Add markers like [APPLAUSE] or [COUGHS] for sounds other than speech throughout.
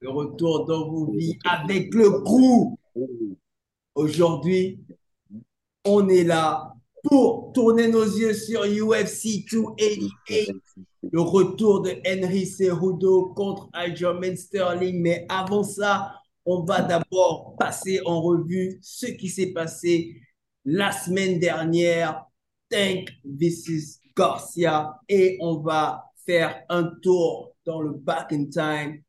Le retour dans vos vies avec le crew. Aujourd'hui, on est là pour tourner nos yeux sur UFC 288. Le retour de Henry Cejudo contre Aljamain Sterling. Mais avant ça, on va d'abord passer en revue ce qui s'est passé la semaine dernière. Tank vs Garcia. Et on va faire un tour dans le back in time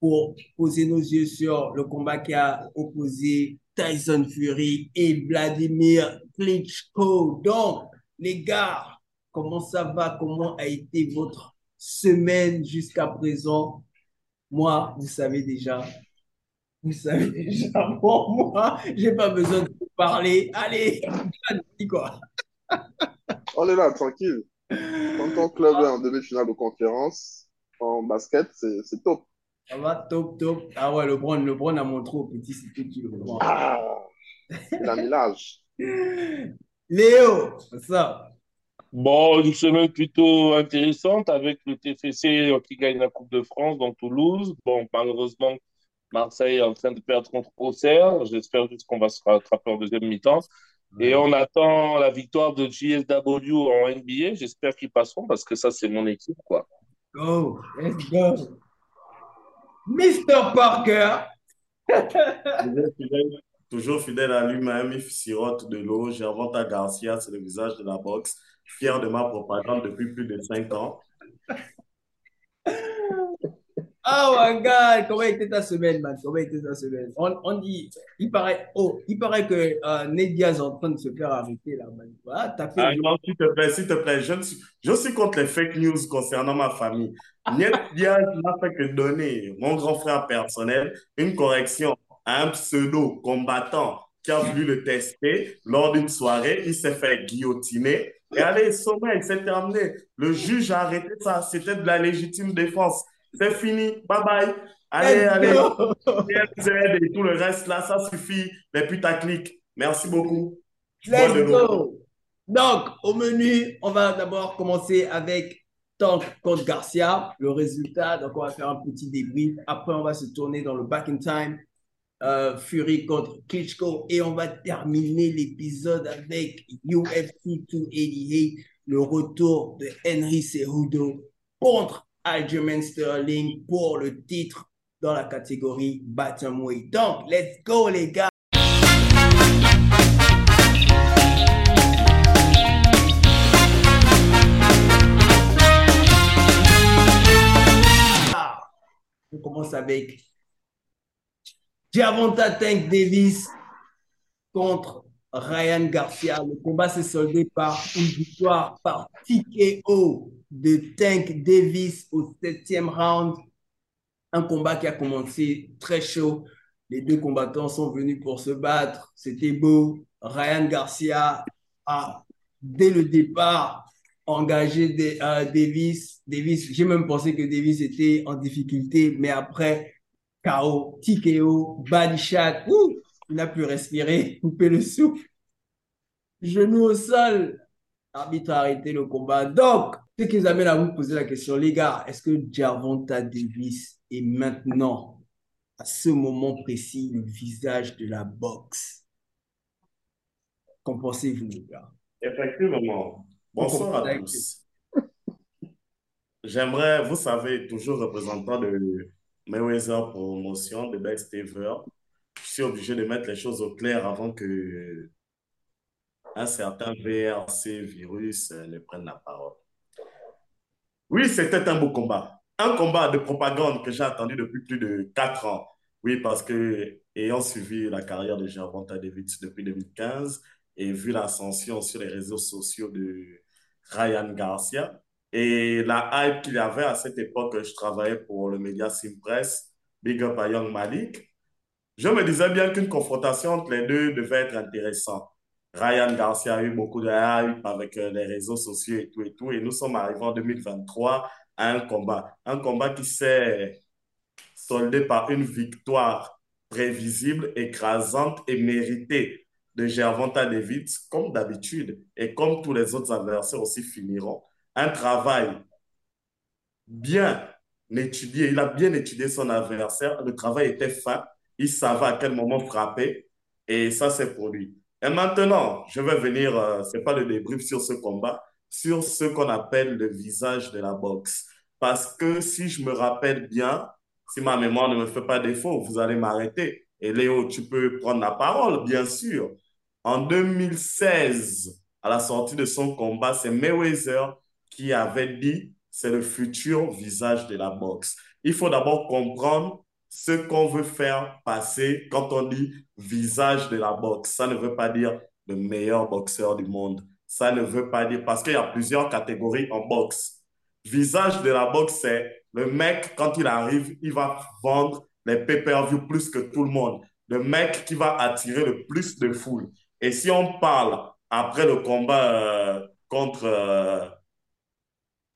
pour poser nos yeux sur le combat qui a opposé Tyson Fury et Vladimir Klitschko. Donc, les gars, comment ça va? Comment a été votre semaine jusqu'à présent? Moi, vous savez déjà. Vous savez déjà, [LAUGHS] pour moi, j'ai pas besoin de vous parler. Allez, quoi? On est là, tranquille. En tant que club en demi-finale de conférence, en basket, c'est top. Ça va, top, top. Ah ouais, le Bron, le Bron a montré au petit, c'était qui le Bron. Ah, il a mis l'âge. Léo, ça. Bon, une semaine plutôt intéressante avec le TFC qui gagne la Coupe de France dans Toulouse. Bon, malheureusement, Marseille est en train de perdre contre Auxerre. J'espère juste qu'on va se rattraper en deuxième mi-temps. Et on attend la victoire de JSW en NBA. J'espère qu'ils passeront parce que ça, c'est mon équipe, quoi. Go, let's go. Mr. Parker. Toujours fidèle, à lui-même, il sirote de l'eau. Gervonta Garcia, c'est le visage de la boxe. Fier de ma propagande depuis plus de 5 ans. Oh my God, comment était ta semaine, man? Comment était ta semaine? On, on dit, il paraît, oh, il paraît que euh, Ned Diaz est en train de se faire arrêter là, man. Ah, t'as fait Ah non, s'il te plaît, s'il te plaît, je, suis, je suis contre les fake news concernant ma famille. Niet [LAUGHS] Diaz n'a fait que donner, mon grand frère personnel, une correction à un pseudo combattant qui a voulu le tester lors d'une soirée. Il s'est fait guillotiner. Et allez, sommeil, c'est terminé. Le juge a arrêté ça. C'était de la légitime défense. C'est fini. Bye bye. Allez, allez. et tout le reste là, ça suffit. Les putaclics. Merci beaucoup. Let's go. Donc, au menu, on va d'abord commencer avec Tank contre Garcia, le résultat. Donc, on va faire un petit débrief. Après, on va se tourner dans le back in time. Euh, Fury contre Klitschko. Et on va terminer l'épisode avec UFC 288, le retour de Henry Cejudo contre Aljamain Sterling pour le titre dans la catégorie Bantamweight. Donc, let's go les gars. Ah, On commence avec Gervonta Tank Davis contre Ryan Garcia. Le combat s'est soldé par une victoire par TKO de Tank Davis au septième round. Un combat qui a commencé très chaud. Les deux combattants sont venus pour se battre. C'était beau. Ryan Garcia a, dès le départ, engagé euh, Davis. Davis, j'ai même pensé que Davis était en difficulté, mais après, KO, TKO, body ouh, il n'a plus respiré, [LAUGHS] coupé le souffle, genou au sol. L'arbitre a arrêté le combat. Donc, ce qui nous amène à vous poser la question, les gars, est-ce que Gervonta Davis est maintenant, à ce moment précis, le visage de la boxe? Qu'en pensez-vous, les gars? Effectivement. Bonsoir à tous. J'aimerais, vous savez, toujours représentant de Mayweather Promotion, de Best Ever, je obligé de mettre les choses au clair avant que un certain VRC virus euh, ne prenne la parole. Oui, c'était un beau combat. Un combat de propagande que j'ai attendu depuis plus de quatre ans. Oui, parce que, ayant suivi la carrière de Gervonta Davis depuis 2015 et vu l'ascension sur les réseaux sociaux de Ryan Garcia et la hype qu'il y avait à cette époque, je travaillais pour le média Simpress, Big Up à Young Malik, je me disais bien qu'une confrontation entre les deux devait être intéressante. Ryan Garcia a eu beaucoup de hype avec euh, les réseaux sociaux et tout et tout. Et nous sommes arrivés en 2023 à un combat. Un combat qui s'est soldé par une victoire prévisible, écrasante et méritée de Gervonta Davis, comme d'habitude. Et comme tous les autres adversaires aussi finiront. Un travail bien étudié, il a bien étudié son adversaire. Le travail était fin. Il savait à quel moment frapper. Et ça, pour lui. Et maintenant, je vais venir, euh, c'est pas le débrief sur ce combat, sur ce qu'on appelle le visage de la boxe. Parce que si je me rappelle bien, si ma mémoire ne me fait pas défaut, vous allez m'arrêter. Et Léo, tu peux prendre la parole, bien sûr. En 2016, à la sortie de son combat, c'est Mayweather qui avait dit c'est le futur visage de la boxe. Il faut d'abord comprendre ce qu'on veut faire passer quand on dit visage de la boxe. Ça ne veut pas dire le meilleur boxeur du monde. Ça ne veut pas dire, parce qu'il y a plusieurs catégories en boxe. Visage de la boxe, c'est le mec, quand il arrive, il va vendre les pay-per-view plus que tout le monde. Le mec qui va attirer le plus de foule. Et si on parle après le combat euh, contre euh,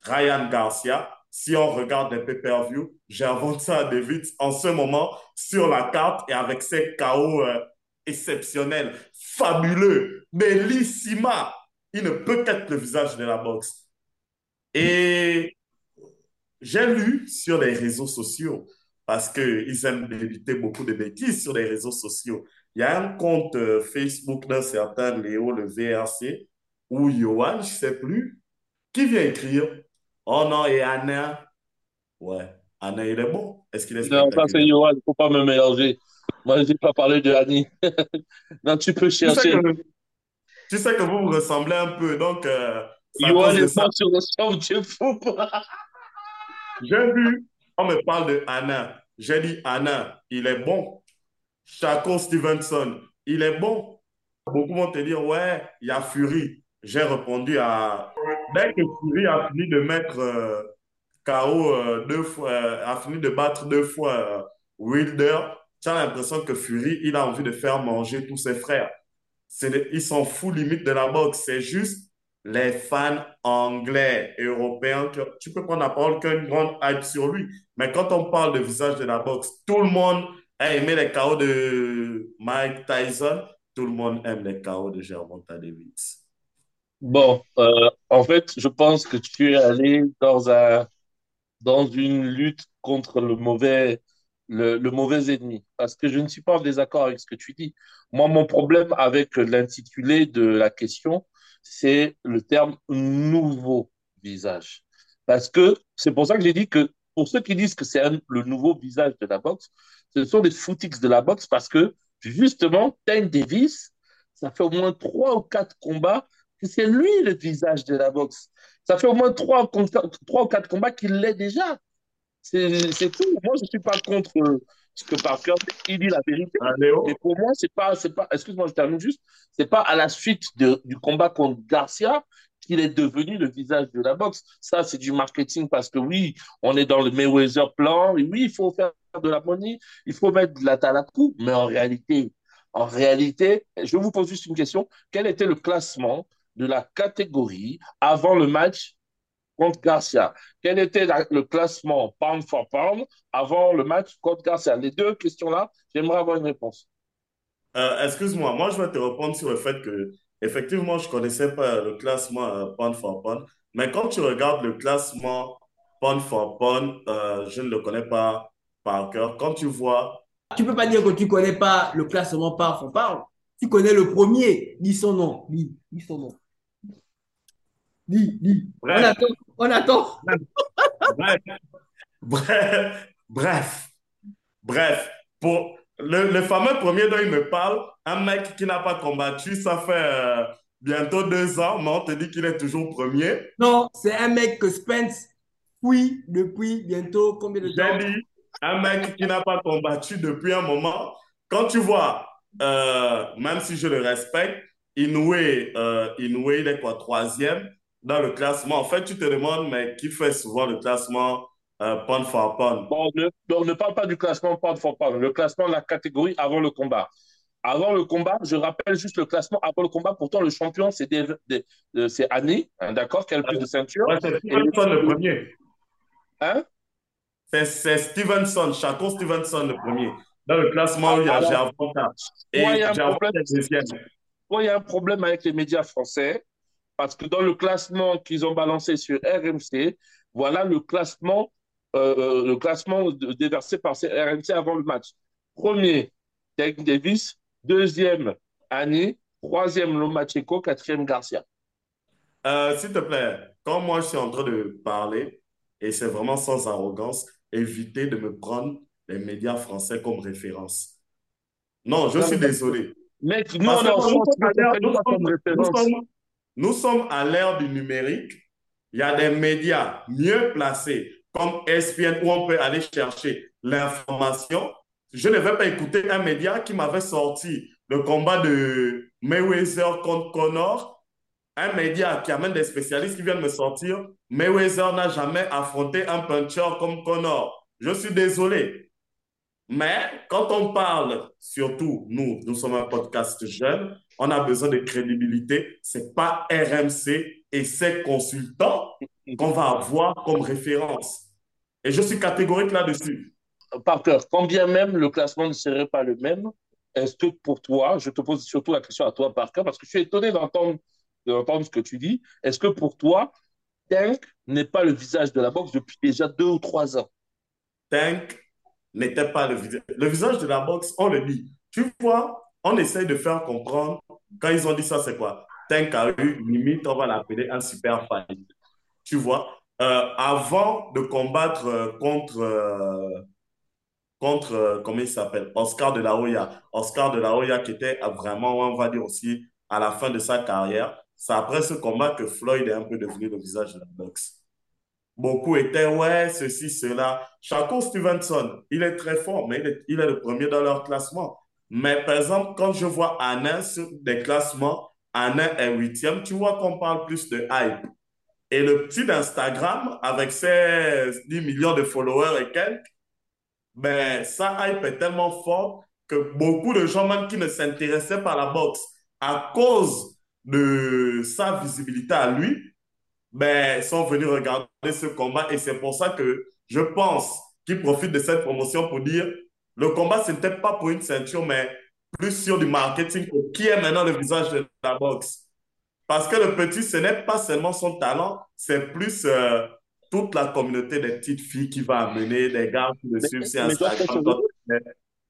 Ryan Garcia, si on regarde les pay-per-view, j'invente ça à David en ce moment sur la carte et avec ses KO euh, exceptionnels, fabuleux, bellissima. Il ne peut qu'être le visage de la boxe. Et j'ai lu sur les réseaux sociaux, parce qu'ils aiment éviter beaucoup de bêtises sur les réseaux sociaux. Il y a un compte euh, Facebook d'un certain Léo, le VRC, ou Johan, je ne sais plus, qui vient écrire Oh non, et Anna? Ouais, Anna, il est bon. Est-ce qu'il est Non, ça c'est Johan, il ne faut pas me mélanger. Moi, je n'ai pas parlé de Annie. [LAUGHS] non, tu peux chercher. Tu sais que, vous vous ressemblez un peu, donc. Euh, Johan est pas sur le son, tu es fou. J'ai vu, on me parle de Anna. J'ai dit Anna, il est bon. Chaco Stevenson, il est bon. Beaucoup vont te dire, ouais, il y a Fury. J'ai répondu à. Dès que Fury a fini de mettre euh, euh, deux fois, euh, a fini de battre deux fois Wilder, tu as l'impression que Fury, il a envie de faire manger tous ses frères. Ils s'en fout limite de la boxe. C'est juste les fans anglais, européens, tu peux prendre la parole qu'une grande hype sur lui. Mais quand on parle de visage de la boxe, tout le monde a aimé les KO de Mike Tyson, tout le monde aime les KO de Gervonta Davis. Bon, euh, en fait, je pense que tu es allé dans, un, dans une lutte contre le mauvais, le, mauvais ennemi. Parce que je ne suis pas en désaccord avec ce que tu dis. Moi, mon problème avec l'intitulé de la question, c'est le terme nouveau visage. Parce que c'est pour ça que j'ai dit que pour ceux qui disent que c'est le nouveau visage de la boxe, ce sont des footix de la boxe parce que justement, Tank Davis, ça fait au moins trois ou quatre combats c'est lui le visage de la boxe. Ça fait au moins trois, trois ou quatre combats qu'il l'est déjà. C'est tout. Moi, je ne suis pas contre ce que Parker, il dit la vérité. Ah, Et pour moi, c'est pas, c'est pas, excuse-moi, je termine juste, c'est pas à la suite de, du combat contre Garcia qu'il est devenu le visage de la boxe. Ça, c'est du marketing parce que oui, on est dans le Mayweather plan, et oui, il faut faire de la monnaie, il faut mettre de la talakou, mais en réalité, en réalité, je vous pose juste une question. Quel était le classement de la catégorie avant le match contre Garcia. Quel était le classement pound for pound avant le match contre Garcia? Les deux questions-là, j'aimerais avoir une réponse. Euh, excuse-moi, moi je vais te répondre sur le fait que effectivement je ne connaissais pas le classement euh, pound for pound, mais quand tu regardes le classement pound for pound, euh, je ne le connais pas par cœur. Quand tu vois... Tu ne peux pas dire que tu ne connais pas le classement pound for pound. Tu connais le premier, dis son nom, dis, dis son nom. Dis, dis. On attend. On attend. Bref. Bref. Bref. Bref. Pour le, le, fameux premier dont il me parle, un mec qui n'a pas combattu, ça fait euh, bientôt deux ans, mais on te dit qu'il est toujours premier. Non, c'est un mec que Spence oui, depuis bientôt combien de temps? dit, un mec qui n'a pas combattu depuis un moment. Quand tu vois, euh, même si je le respecte, Inoue, euh, Inoue, il est quoi, troisième? Dans le classement. En fait, tu te demandes, mais qui fait souvent le classement euh, pound for pound bon, ne, on ne parle pas du classement pound for pound, le classement de la catégorie avant le combat. Avant le combat, je rappelle juste le classement avant le combat. Pourtant, le champion, c'est Annie, hein, d'accord, qui a le plus de ceintures. Ouais, c'est Stevenson le premier. Hein? C'est Stevenson, Chaco Stevenson le premier. Dans le classement, il y a Gervonta. Et il y a un problème avec les médias français, parce que dans le classement qu'ils ont balancé sur RMC, Voilà le classement, euh, le classement déversé par RMC avant le match. Premier, Tank Davis. Deuxième, Annie. Troisième, Lomachenko. Quatrième, Garcia. Euh, S'il te plaît, quand moi je suis en train de parler, et c'est vraiment sans arrogance, évitez de me prendre les médias français comme référence. Non, je suis désolé. Mec, nous, nous sommes à l'ère du numérique. Il y a des médias mieux placés comme ESPN où on peut aller chercher l'information. Je ne vais pas écouter un média qui m'avait sorti le combat de Mayweather contre Connor. Un média qui amène des spécialistes qui viennent me sortir. Mayweather n'a jamais affronté un puncher comme Connor. Je suis désolé. Mais quand on parle, surtout nous, nous sommes un podcast jeune, on a besoin de crédibilité. Ce n'est pas RMC et ses consultants qu'on va avoir comme référence. Et je suis catégorique là-dessus. Parker, quand bien même le classement ne serait pas le même, est-ce que pour toi, je te pose surtout la question à toi, Parker, parce que je suis étonné d'entendre ce que tu dis, est-ce que pour toi, Tank n'est pas le visage de la boxe depuis déjà deux ou trois ans? Tank n'était pas le visage. Le visage de la boxe, on le dit. Tu vois, on essaye de faire comprendre. Quand ils ont dit ça, c'est quoi? Tank a eu, limite, on va l'appeler un super fight. Tu vois, euh, avant de combattre euh, contre, euh, contre comment il s'appelle? Oscar de la Hoya. Oscar de la Hoya qui était vraiment, on va dire aussi, à la fin de sa carrière. C'est après ce combat que Floyd est un peu devenu le visage de la boxe. Beaucoup étaient, ouais, ceci, cela. Chaco Stevenson, il est très fort, mais il est, il est le premier dans leur classement. Mais par exemple, quand je vois Anna sur des classements, Anna est huitième, tu vois qu'on parle plus de hype. Et le petit d'Instagram, avec ses 10 millions de followers et quelques, ben, sa hype est tellement forte que beaucoup de gens, même qui ne s'intéressaient pas à la boxe, à cause de sa visibilité à lui, ben, sont venus regarder ce combat et c'est pour ça que je pense qu'ils profitent de cette promotion pour dire le combat, ce n'était pas pour une ceinture, mais plus sur du marketing qui est maintenant le visage de la boxe. Parce que le petit, ce n'est pas seulement son talent, c'est plus euh, toute la communauté des petites filles qui va amener, des gars qui le suivent sur Instagram,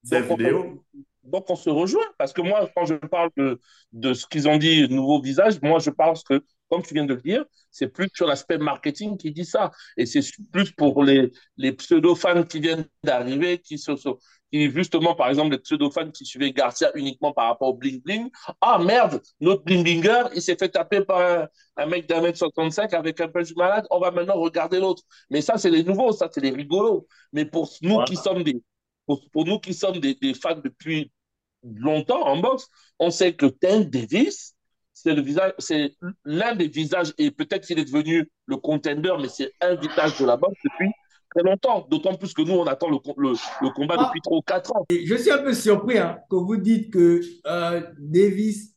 des vidéos. Donc, on se rejoint. Parce que moi, quand je parle de, de ce qu'ils ont dit, nouveau visage, moi, je pense que comme tu viens de le dire, c'est plus sur l'aspect marketing qui dit ça. Et c'est plus pour les, les pseudo-fans qui viennent d'arriver, qui, se, qui, justement, par exemple, les pseudo-fans qui suivaient Garcia uniquement par rapport au bling-bling. Ah merde, notre bling-blinger, il s'est fait taper par un, mec d'un mètre 65 avec un du malade. On va maintenant regarder l'autre. Mais ça, c'est les nouveaux, ça, c'est les rigolos. Mais pour nous qui sommes des, pour, nous qui sommes des, des, fans depuis longtemps en boxe, on sait que Tank Davis, c'est le visage, c'est l'un des visages, et peut-être qu'il est devenu le contender, mais c'est un visage de la boxe depuis très longtemps. D'autant plus que nous, on attend le, le, combat depuis trop 4 ans. Je suis un peu surpris hein, quand vous dites que euh, Davis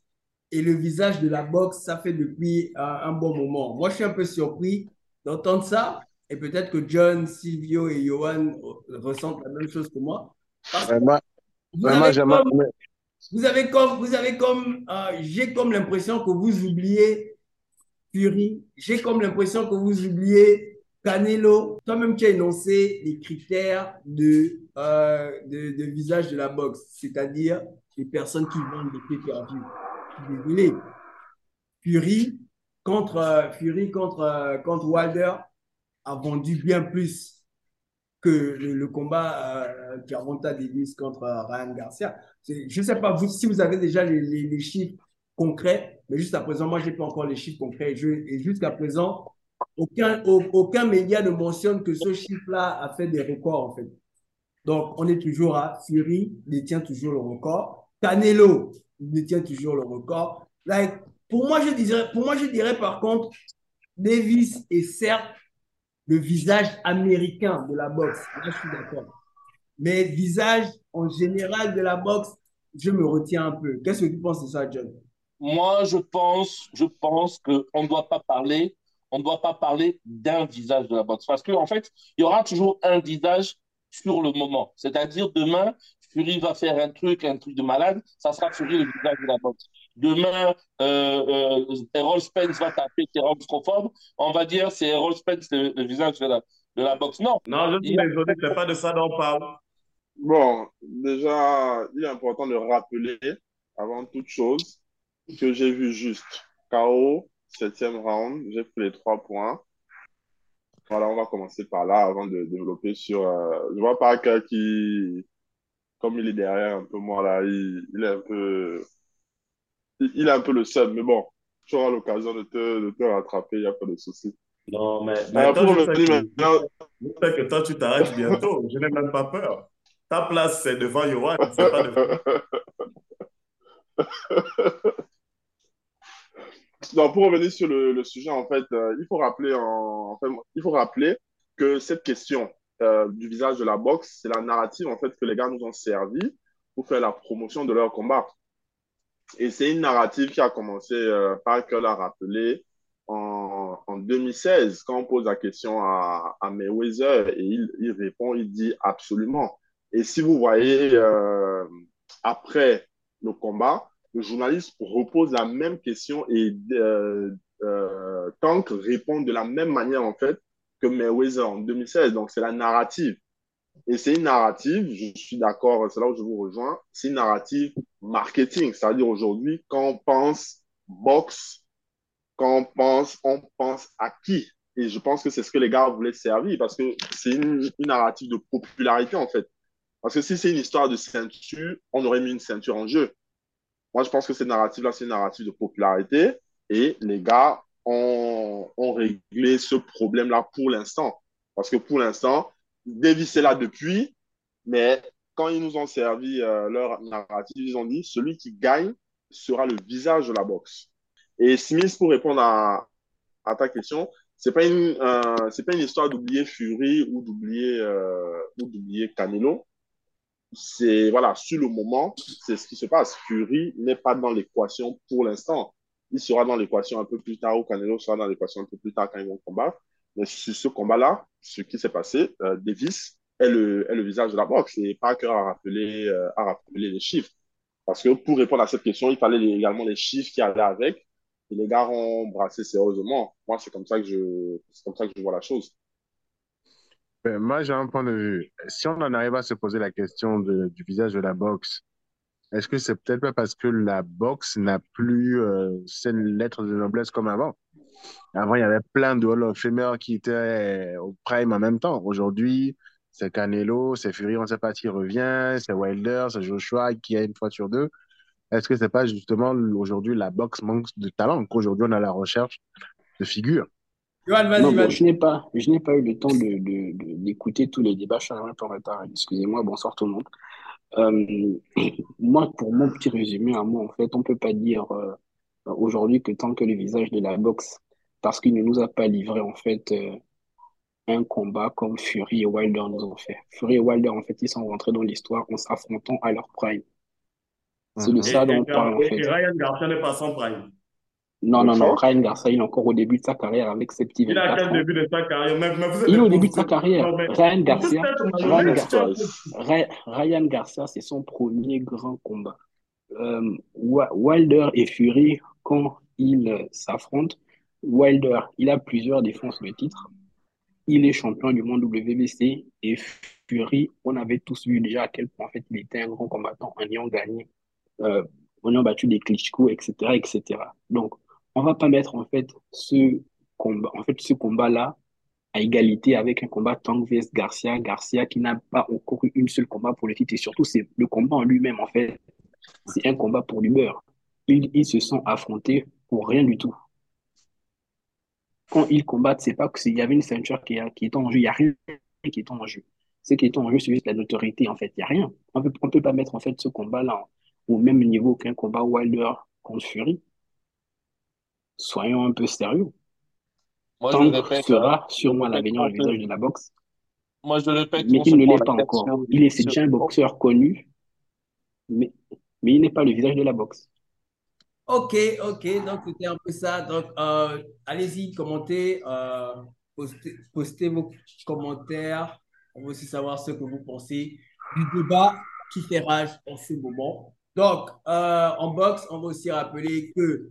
est le visage de la boxe, ça fait depuis euh, un bon moment. Moi, je suis un peu surpris d'entendre ça, et peut-être que John, Silvio et Johan ressentent la même chose que moi. vraiment, vraiment, j'aimerais vous avez comme, vous avez comme, euh, j'ai comme l'impression que vous oubliez Fury, j'ai comme l'impression que vous oubliez Canelo. Toi-même, tu as énoncé les critères de, euh, de, visage de la boxe, c'est-à-dire les personnes qui vendent des pay per Désolé. Fury contre, euh, Fury contre, contre Wilder a vendu bien plus que le, combat euh, Gervonta Davis contre Ryan Garcia. Je ne sais pas vous, si vous avez déjà les, chiffres concrets, mais juste à présent, moi, je n'ai pas encore les chiffres concrets. et jusqu'à présent, aucun, aucun média ne mentionne que ce chiffre-là a fait des records, en fait. Donc, on est toujours à Fury, détient toujours le record. Canelo détient toujours le record. Like, pour, moi, je dirais, pour moi, je dirais par contre, Davis est certes le visage américain de la boxe. Là, je suis d'accord. Mais visage en général de la boxe, je me retiens un peu. Qu'est-ce que tu penses de ça, John? Moi, je pense, je pense qu'on ne doit pas parler, on ne doit pas parler d'un visage de la boxe. Parce qu'en en fait, il y aura toujours un visage sur le moment. C'est-à-dire, demain, Fury va faire un truc, un truc de malade, ça sera Fury le visage de la boxe. Demain, euh, euh, Errol Spence va taper Terence Crawford, on va dire c'est Errol Spence le, visage de la, de la boxe. Non. Non, je suis désolé, c'est pas de ça dont on parle. Bon, déjà, il est important de rappeler, avant toute chose, que j'ai vu juste KO, septième round, j'ai pris les trois points. Voilà, on va commencer par là avant de développer sur. Euh, je vois pas qui, comme il est derrière un peu moi là, il, il est un peu, il, est un peu le seul, mais bon, tu auras l'occasion de te, de te rattraper, il n'y a pas de souci. Non, mais, mais toi, je, sais que, je sais que toi, tu t'arrêtes bientôt. Je n'ai même pas peur. Ta place, c'est devant Yohan, c'est pas devant. [LAUGHS] non, pour revenir sur le, le sujet, en fait, euh, il faut rappeler, en, il faut rappeler que cette question euh, du visage de la boxe, c'est la narrative en fait que les gars nous ont servi pour faire la promotion de leur combat. Et c'est une narrative qui a commencé, euh, Parker l'a rappelé, en, en, 2016, quand on pose la question à, Mayweather et il, il, répond, il dit absolument. Et si vous voyez, euh, après le combat, le journaliste repose la même question et euh, euh, Tank répond de la même manière, en fait, que Mayweather en 2016. Donc, c'est la narrative. Et c'est une narrative, je suis d'accord, c'est là où je vous rejoins, c'est une narrative marketing. C'est-à-dire aujourd'hui, quand on pense boxe, quand on pense, on pense à qui? Et je pense que c'est ce que les gars voulaient servir parce que c'est une, narrative de popularité, en fait. Parce que si c'est une histoire de ceinture, on aurait mis une ceinture en jeu. Moi, je pense que cette narrative-là, c'est une narrative de popularité et les gars ont réglé ce problème-là pour l'instant. Parce que pour l'instant, Davis est là depuis, mais quand ils nous ont servi euh, leur narrative, ils ont dit celui qui gagne sera le visage de la boxe. Et Smith, pour répondre à, ta question, c'est pas une euh, c'est pas une histoire d'oublier Fury ou d'oublier euh, ou d'oublier Canelo c'est voilà, sur le moment, c'est ce qui se passe. Fury n'est pas dans l'équation pour l'instant. Il sera dans l'équation un peu plus tard, ou Canelo sera dans l'équation un peu plus tard quand ils vont combattre. Mais sur ce combat-là, ce qui s'est passé, euh, Davis est le, visage de la boxe et Parker a rappelé, euh, a rappelé les chiffres. Parce que pour répondre à cette question, il fallait également les chiffres qui allaient avec. Et les gars ont brassé sérieusement. Moi, c'est comme ça que je, c'est comme ça que je vois la chose. Ben, moi, j'ai un point de vue. Si on en arrive à se poser la question du visage de la boxe, est-ce que c'est peut-être pas parce que la boxe n'a plus euh, cette lettre de noblesse comme avant? Avant, il y avait plein de Hall of Famer qui étaient au prime en même temps. Aujourd'hui, c'est Canelo, c'est Fury, on ne sait pas qui revient, c'est Wilder, c'est Joshua qui a une fois sur deux. Est-ce que c'est pas justement aujourd'hui la boxe manque de talent qu'aujourd'hui on a la recherche de figures? Non, je n'ai pas, je n'ai pas eu le temps de, de, d'écouter tous les débats. Je suis un peu en retard. Excusez-moi. Bonsoir tout le monde. Euh, [CLEARS THROAT] moi, pour mon petit résumé à moi, en fait, on peut pas dire euh, aujourd'hui que tant que le visage de la boxe, parce qu'il ne nous a pas livré en fait euh, un combat comme Fury et Wilder nous ont fait. Fury et Wilder, en fait, ils sont rentrés dans l'histoire en s'affrontant à leur prime. C'est de ça dont on parle en fait. Et Ryan Garcia n'est pas son prime. Non, non, non. Ryan Garcia, il est encore au début de sa carrière avec ses petits Il a quel début de sa carrière même, mais Il est au début de sa carrière. Ryan Garcia, Ryan Garcia, Ryan Garcia, c'est son premier grand combat. Euh, Wilder et Fury, quand ils s'affrontent, Wilder, il a plusieurs défenses de titre. Il est champion du monde WBC et Fury, on avait tous vu déjà à quel point en fait il était un grand combattant en ayant gagné, euh, en ayant battu des Klitschko, etc., etc. Donc on va pas mettre en fait ce combat, en fait ce combat-là à égalité avec un combat Tank vs Garcia, Garcia qui n'a pas encore eu une seule combat pour le titre et surtout c'est le combat en lui-même en fait, c'est un combat pour beurre. Ils, se sont affrontés pour rien du tout. Quand ils combattent, c'est pas qu'il y avait une ceinture qui, qui est en jeu, il n'y a rien qui est en jeu. Ce qui est en jeu, c'est juste la notoriété en fait, il n'y a rien. On peut, ne peut pas mettre en fait ce combat-là au même niveau qu'un combat Wilder contre Fury soyons un peu sérieux. Moi, Tank je répète, sera sûrement l'avenir du visage de la boxe. Moi, je le répète. Mais il ne l'est pas encore. Il est, déjà un boxeur connu, mais, mais il n'est pas le visage de la boxe. Ok, ok, donc c'était un peu ça. Donc, euh, allez-y, commentez, euh, postez, vos commentaires. On veut aussi savoir ce que vous pensez du débat qui fait rage en ce moment. Donc, euh, en boxe, on va aussi rappeler que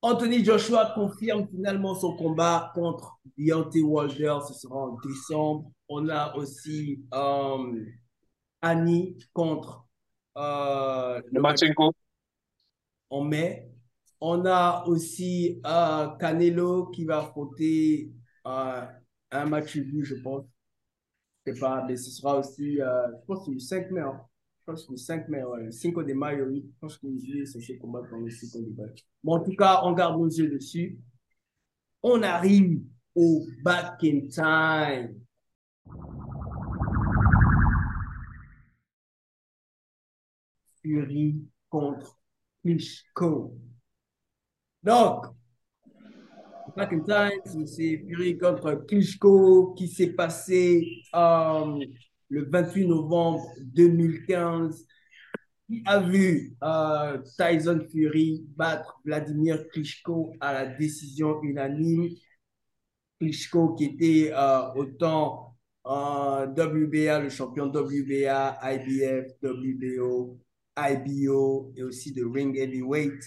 Anthony Joshua confirme finalement son combat contre Deontay Wilder. Ce sera en décembre. On a aussi Annie contre euh, Lomachenko en mai. On a aussi euh, Canelo qui va affronter euh, un match vu, je pense. Je sais pas, mais ce sera aussi, euh, je pense, le 5 mai. Hein. Je pense que le 5 mai, ouais, le 5 de mai, oui. Je pense qu'il est censé combattre dans le 5 de mai. Bon, en tout cas, on garde nos yeux dessus. On arrive au back in time. Fury contre Donc, Back in Time, c'est Fury contre Klitschko qui s'est passé euh, le 28 novembre 2015. Qui a vu euh, Tyson Fury battre Vladimir Klitschko à la décision unanime. Klitschko qui était euh, autant WBA, le champion WBA, IBF, WBO, IBO et aussi de Ring Heavyweight.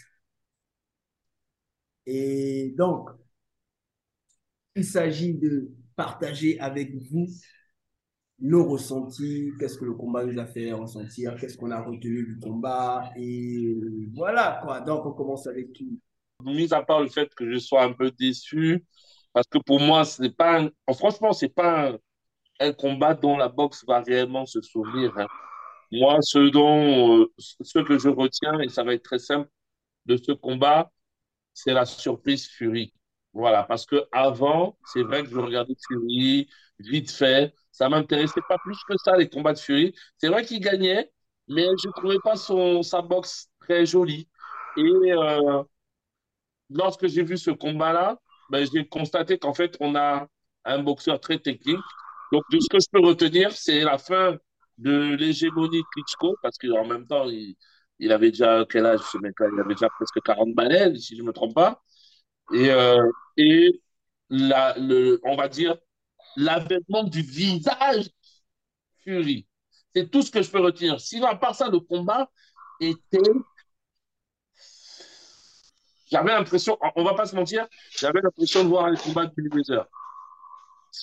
Et donc, il s'agit de partager avec vous nos ressentis, qu'est-ce que le combat nous a fait ressentir, qu'est-ce qu'on a retenu du combat, et voilà quoi. Donc, on commence avec qui Mis à part le fait que je sois un peu déçu, parce que pour moi, ce n'est pas, un... franchement, c'est pas un... un, combat dont la boxe va réellement se souvenir. Hein. Moi, ce dont, euh, ce que je retiens, et ça va être très simple, de ce combat, c'est la surprise Fury. Voilà, parce que avant, c'est vrai que je regardais Fury vite fait. Ça m'intéressait pas plus que ça, les combats de Fury. C'est vrai qu'il gagnait, mais je trouvais pas son, sa boxe très jolie. Et euh, lorsque j'ai vu ce combat-là, ben, j'ai constaté qu'en fait, on a un boxeur très technique. Donc, de ce que je peux retenir, c'est la fin de l'hégémonie Klitschko, parce qu'en même temps, il, il, avait déjà, quel âge ce mec-là? Il avait déjà presque 40 balais, si je ne me trompe pas. Et, euh, et la, le, on va dire l'avènement du visage Fury. C'est tout ce que je peux retenir. Sinon, à part ça, le combat était. J'avais l'impression, on va pas se mentir, j'avais l'impression de voir un combat de Mayweather.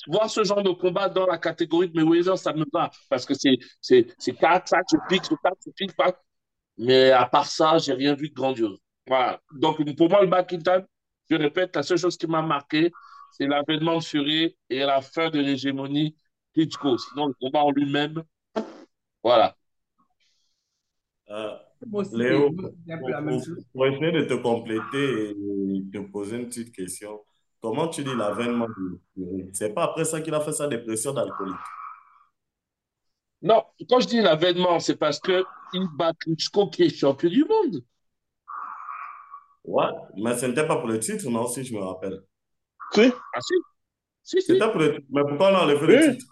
Voir ce genre de combat dans la catégorie de Mayweather, ça me va. Parce que c'est, c'est, c'est 4, 5, je pique, je tape, je pique, pas. Mais à part ça, j'ai rien vu de grandiose. Voilà. Donc, pour moi, le back in time, je répète, la seule chose qui m'a marqué, c'est l'avènement de Fury et la fin de l'hégémonie Klitschko. Sinon, le combat en lui-même, voilà. Euh, Léo, pour, pour, essayer de te compléter et te poser une petite question, comment tu dis l'avènement de C'est pas après ça qu'il a fait sa dépression d'alcoolique Non, quand je dis l'avènement, c'est parce qu'il bat Klitschko qui est champion du monde. Ouais, mais ce n'était pas pour le titre, non, si je me rappelle. Si. Ah si. Si, si. C'était pour le titre. Mais pourquoi on a enlevé le titre?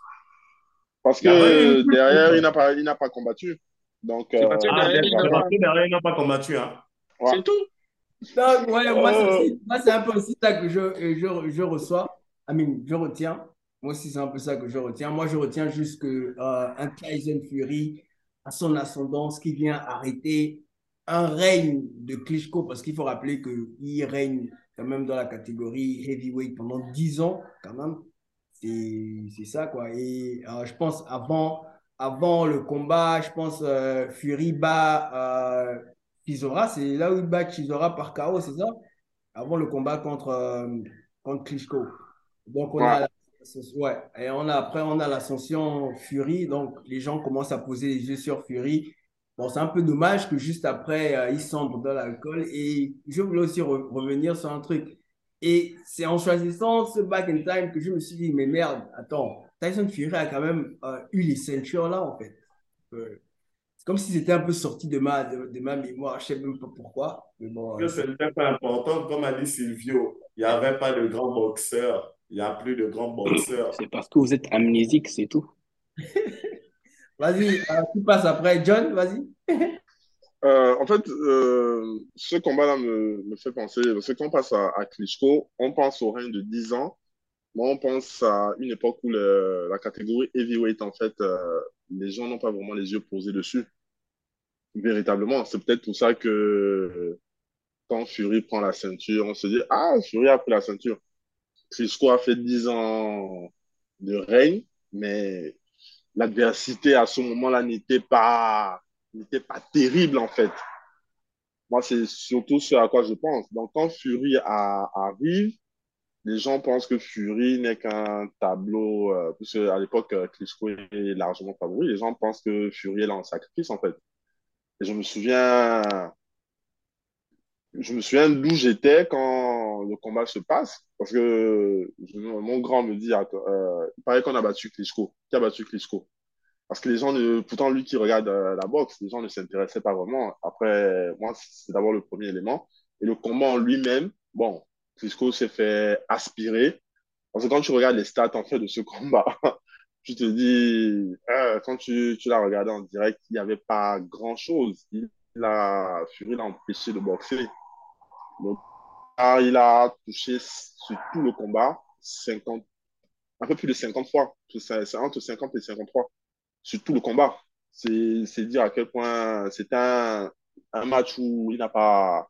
Parce que derrière, il n'a pas, il pas combattu. Donc, euh... parce que derrière, il n'a pas combattu. Hein. Ouais. C'est tout. Donc, ouais, moi, c'est un peu aussi ça que je, je, je reçois. I mean, je retiens. Moi aussi, c'est un peu ça que je retiens. Moi, je retiens juste que euh, un Tyson Fury a son ascendance qui vient arrêter un règne de Klitschko, parce qu'il faut rappeler qu'il règne quand même dans la catégorie heavyweight pendant 10 ans, quand même. C'est ça, quoi. Et euh, je pense, avant, avant le combat, je pense euh, Fury bat Chisora. C'est là où il bat Chisora par KO, c'est ça? Avant le combat contre, euh, contre Klitschko. Donc, on a Ouais, et on a, après, on a l'ascension Fury. Donc, les gens commencent à poser les yeux sur Fury. Bon, c'est un peu dommage que juste après, euh, il sombre dans l'alcool. Et je voulais aussi revenir sur un truc. Et c'est en choisissant ce back in time que je me suis dit, mais merde, attends, Tyson Fury a quand même euh, eu les ceintures là, en fait. Euh, comme si c'était un peu sorti de ma, de, ma mémoire. Je ne sais même pas pourquoi. Mais bon, euh, ce n'était pas important. Comme a dit Silvio, il n'y avait pas de grands boxeurs. Il n'y a plus de grands boxeurs. C'est parce que vous êtes amnésique, c'est tout. [LAUGHS] Vas-y, euh, qui passe après John, vas-y. [LAUGHS] Euh, en fait, euh, ce combat-là me, me, fait penser, parce que quand on passe à, à Klitschko, on pense au règne de 10 ans. Moi, on pense à une époque où le, la catégorie heavyweight, en fait, euh, les gens n'ont pas vraiment les yeux posés dessus. Véritablement. C'est peut-être pour ça que quand Fury prend la ceinture, on se dit Ah, Fury a pris la ceinture. Klitschko a fait 10 ans de règne, mais l'adversité à ce moment-là n'était pas, n'était pas terrible en fait. Moi, c'est surtout ce à quoi je pense. Donc, quand Fury arrive, les gens pensent que Fury n'est qu'un tableau, euh, puisque à l'époque, euh, Klitschko est largement favori. Les gens pensent que Fury est là en sacrifice, en fait. Et je me souviens, je me souviens d'où j'étais quand le combat se passe, parce que mon grand me dit, euh, il paraît qu'on a battu Klitschko. Qui a battu Klitschko? Parce que les gens, pourtant lui qui regarde euh, la boxe, les gens ne s'intéressaient pas vraiment. Après, moi, c'est d'abord le premier élément. Et le combat en lui-même, bon, Klitschko s'est fait aspirer. Parce que quand tu regardes les stats en fait de ce combat, [LAUGHS] tu te dis, euh, quand tu, tu l'as regardé en direct, il n'y avait pas grand-chose. Il a, Fury l'a empêché de boxer. Donc, il a touché sur tout le combat 50, un peu plus de 50 fois. C'est entre 50 et 53 sur tout le combat. C'est dire à quel point c'est un, un match où il n'a pas,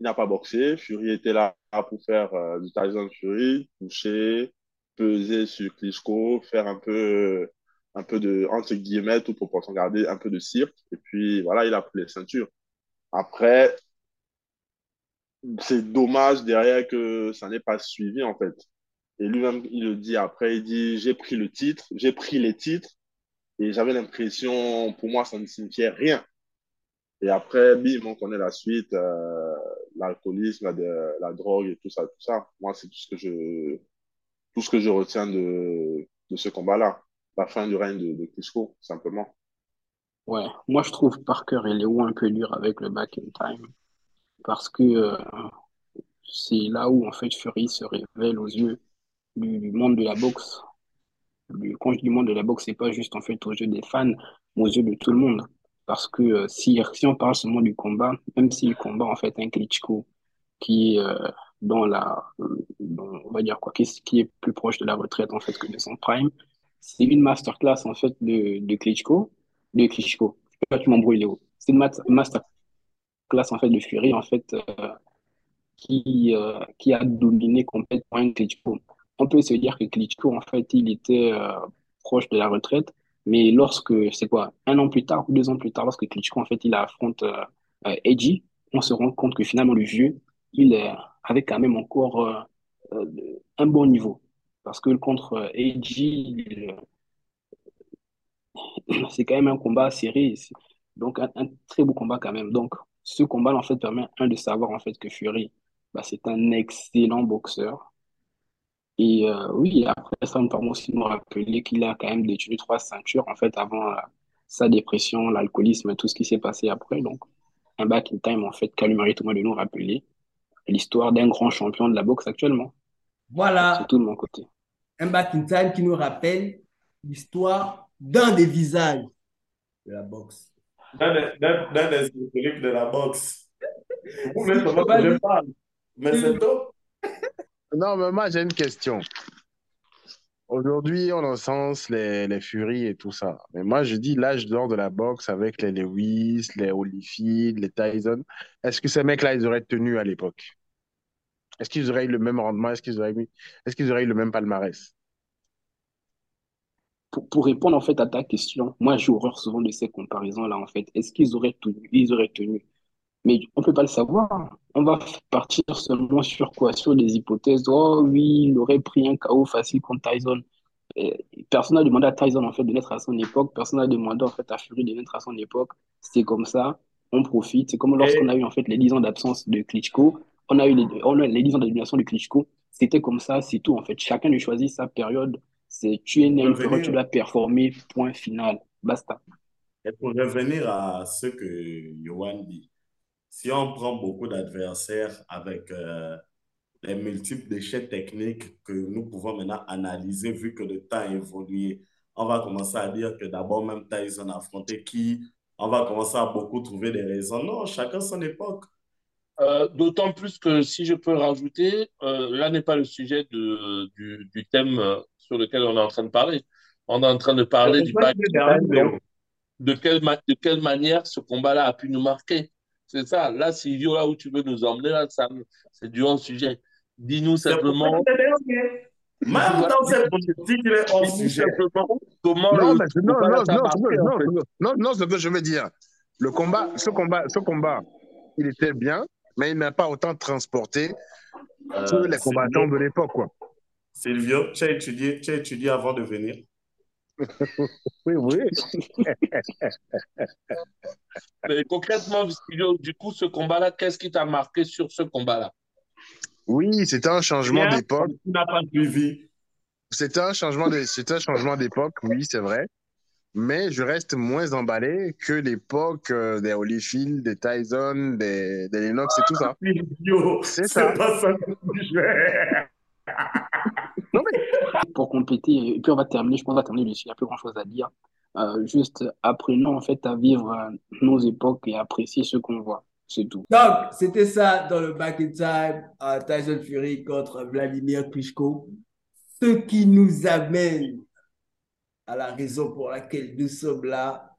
il n'a pas boxé. Fury était là pour faire euh, du Tyson Fury, toucher, peser sur Klitschko, faire un peu, un peu de, entre guillemets, tout pour garder un peu de cirque. Et puis, voilà, il a pris les ceintures. Après, c'est dommage derrière que ça n'ait pas suivi, en fait. Et lui-même, il le dit après, il dit, j'ai pris le titre, j'ai pris les titres, et j'avais l'impression, pour moi, ça ne signifiait rien. Et après, bim, on connaît la suite, euh, l'alcoolisme, la, la, drogue et tout ça, tout ça. Moi, c'est tout ce que je, tout ce que je retiens de, de ce combat-là. La fin du règne de, de simplement. Ouais, moi je trouve Parker et Léo un peu dur avec le back in time. Parce que euh, c'est là où en fait Fury se révèle aux yeux du, du monde de la boxe quand je monde de la boxe, c'est pas juste en fait aux yeux des fans, mais aux yeux de tout le monde. Parce que euh, si, si on parle seulement du combat, même si le combat en fait un Klitschko qui est euh, dans la, on va dire quoi, qui, qui est plus proche de la retraite en fait que de son prime, c'est une masterclass en fait de, de Klitschko, de Klitschko. Pas tu m'embrouilles Léo. C'est une masterclass en fait de Fury en fait euh, qui qui a dominé complètement Klitschko on peut se dire que Klitschko, en fait, il était euh, proche de la retraite. Mais lorsque, c'est quoi, un an plus tard ou deux ans plus tard, lorsque Klitschko, en fait, il affronte euh, euh Edgy, on se rend compte que finalement, le vieux, il avait quand même encore euh, un bon niveau. Parce que contre Edgy, [CLEARS THROAT] c'est quand même un combat serré. Donc, un, très beau combat quand même. Donc, ce combat, en fait, permet, un, de savoir, en fait, que Fury, bah, c'est un excellent boxeur et euh, oui, après ça, on peut aussi nous rappeler qu'il a quand même détenu trois ceintures, en fait, avant euh, sa dépression, l'alcoolisme, tout ce qui s'est passé après. Donc, un back in time, en fait, qu'elle mérite au moins de nous rappeler l'histoire d'un grand champion de la boxe actuellement. Voilà. C'est tout de mon côté. Un back in time qui nous rappelle l'histoire d'un des visages de la boxe. D'un des historiques de la boxe. [LAUGHS] mais je parle. Mais c'est top. Non, mais moi, j'ai une question. Aujourd'hui, on encense les, les Furies et tout ça. Mais moi, je dis l'âge d'or de la boxe avec les Lewis, les Holyfield, les Tyson. Est-ce que ces mecs-là, ils auraient tenu à l'époque? Est-ce qu'ils auraient eu le même rendement? Est-ce qu'ils auraient eu, est-ce qu'ils auraient eu le même palmarès? Pour, pour, répondre en fait à ta question, moi j'ai horreur souvent de ces comparaisons-là en fait. Est-ce qu'ils auraient tenu? Ils auraient tenu? Mais on ne peut pas le savoir. On va partir seulement sur quoi? Sur des hypothèses. Oh oui, il aurait pris un KO facile contre Tyson. personne n'a demandé à Tyson en fait de naître à son époque. Personne n'a demandé en fait à Fury de naître à son époque. C'est comme ça. On profite. C'est comme lorsqu'on a eu en fait les 10 ans d'absence de Klitschko. On a eu les, on a les 10 ans d'annulation de Klitschko. C'était comme ça, c'est tout en fait. Chacun lui choisit sa période. C'est tu es né tu dois performer. Point final. Basta. Et pour revenir à ce que Yohan dit, si on prend beaucoup d'adversaires avec euh, les multiples déchets techniques que nous pouvons maintenant analyser vu que le temps a évolué, on va commencer à dire que d'abord même Tyson a affronté qui, on va commencer à beaucoup trouver des raisons. Non, chacun son époque. Euh, d'autant plus que si je peux rajouter, euh, là n'est pas le sujet de, du, du, thème sur lequel on est en train de parler. On est en train de parler du back de quelle, de quelle manière ce combat-là a pu nous marquer? C'est ça. Là, Silvio, là où tu veux nous emmener, là, c'est du hors sujet. Dis-nous simplement. Même dans cette politique, il est hors sujet. Comment non, non, non, non, non, non, ce que je veux dire. Le combat, ce combat, ce combat, il était bien, mais il n'a pas autant transporté que euh, les combattants de l'époque, quoi. Silvio, tu as étudié, tu as étudié avant de venir? Oui, oui. [LAUGHS] Mais concrètement, du coup, ce combat-là, qu'est-ce qui t'a marqué sur ce combat-là? Oui, c'était un changement d'époque. Tu n'as pas suivi. C'était un changement de, c'était un changement d'époque, oui, c'est vrai. Mais je reste moins emballé que l'époque euh, des Holyfield, des Tyson, des, des Lennox et tout ça. C'est ça. C'est pas ça que je [LAUGHS] pour compléter, et puis on va terminer, je pense qu'on va terminer dessus, il n'y a plus grand chose à dire. Euh, juste apprenons en fait à vivre euh, nos époques et apprécier ce qu'on voit. C'est tout. Donc, c'était ça dans le Back in Time, euh, Tyson Fury contre Vladimir Klitschko. Ce qui nous amène à la raison pour laquelle nous sommes là,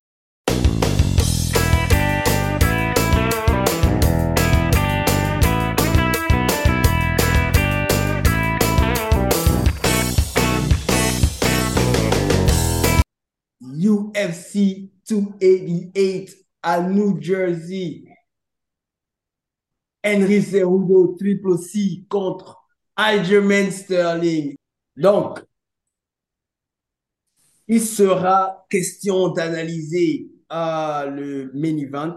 UFC 288 à New Jersey. Henry Cerudo, triple C contre Aljamain Sterling. Donc, il sera question d'analyser euh, le main event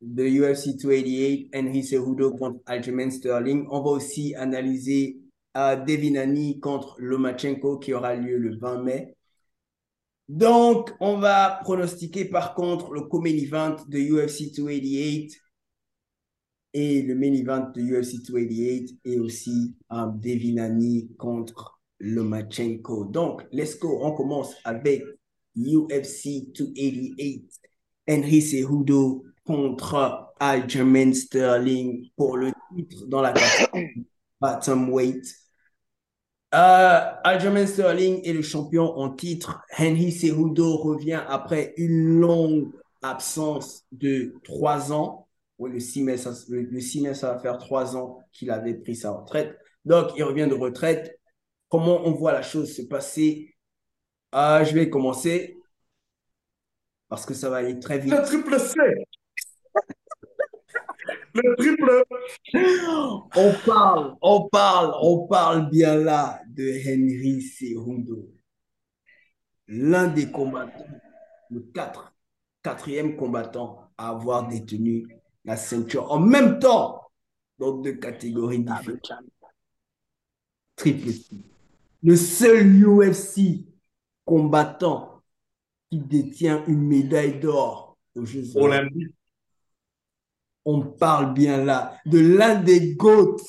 de UFC 288, Henry Cerudo contre Aljamain Sterling. On va aussi analyser euh, Devin Haney contre Lomachenko qui aura lieu le 20 mai. Donc, on va pronostiquer par contre le co-main de UFC 288 et le main event de UFC 288 et aussi un Devinani contre Lomachenko. Donc, let's go. On commence avec UFC 288. Henry Cejudo contre Aljamain Sterling pour le titre dans la catégorie [COUGHS] weight. Euh, Aljamain Sterling est le champion en titre. Henry Cejudo revient après une longue absence de trois ans. Oui, le 6 mai, ça, le, 6 mai, ça va faire trois ans qu'il avait pris sa retraite. Donc, il revient de retraite. Comment on voit la chose se passer? Euh, Je vais commencer parce que ça va aller très vite. Le triple C le triple. On parle, on parle, on parle bien là de Henry Cerudo. L'un des combattants, le quatre, quatrième combattant à avoir détenu la ceinture en même temps dans deux catégories différentes. Triple C. Le seul UFC combattant qui détient une médaille d'or aux Jeux Olympiques on parle bien là de l'un des GOATs.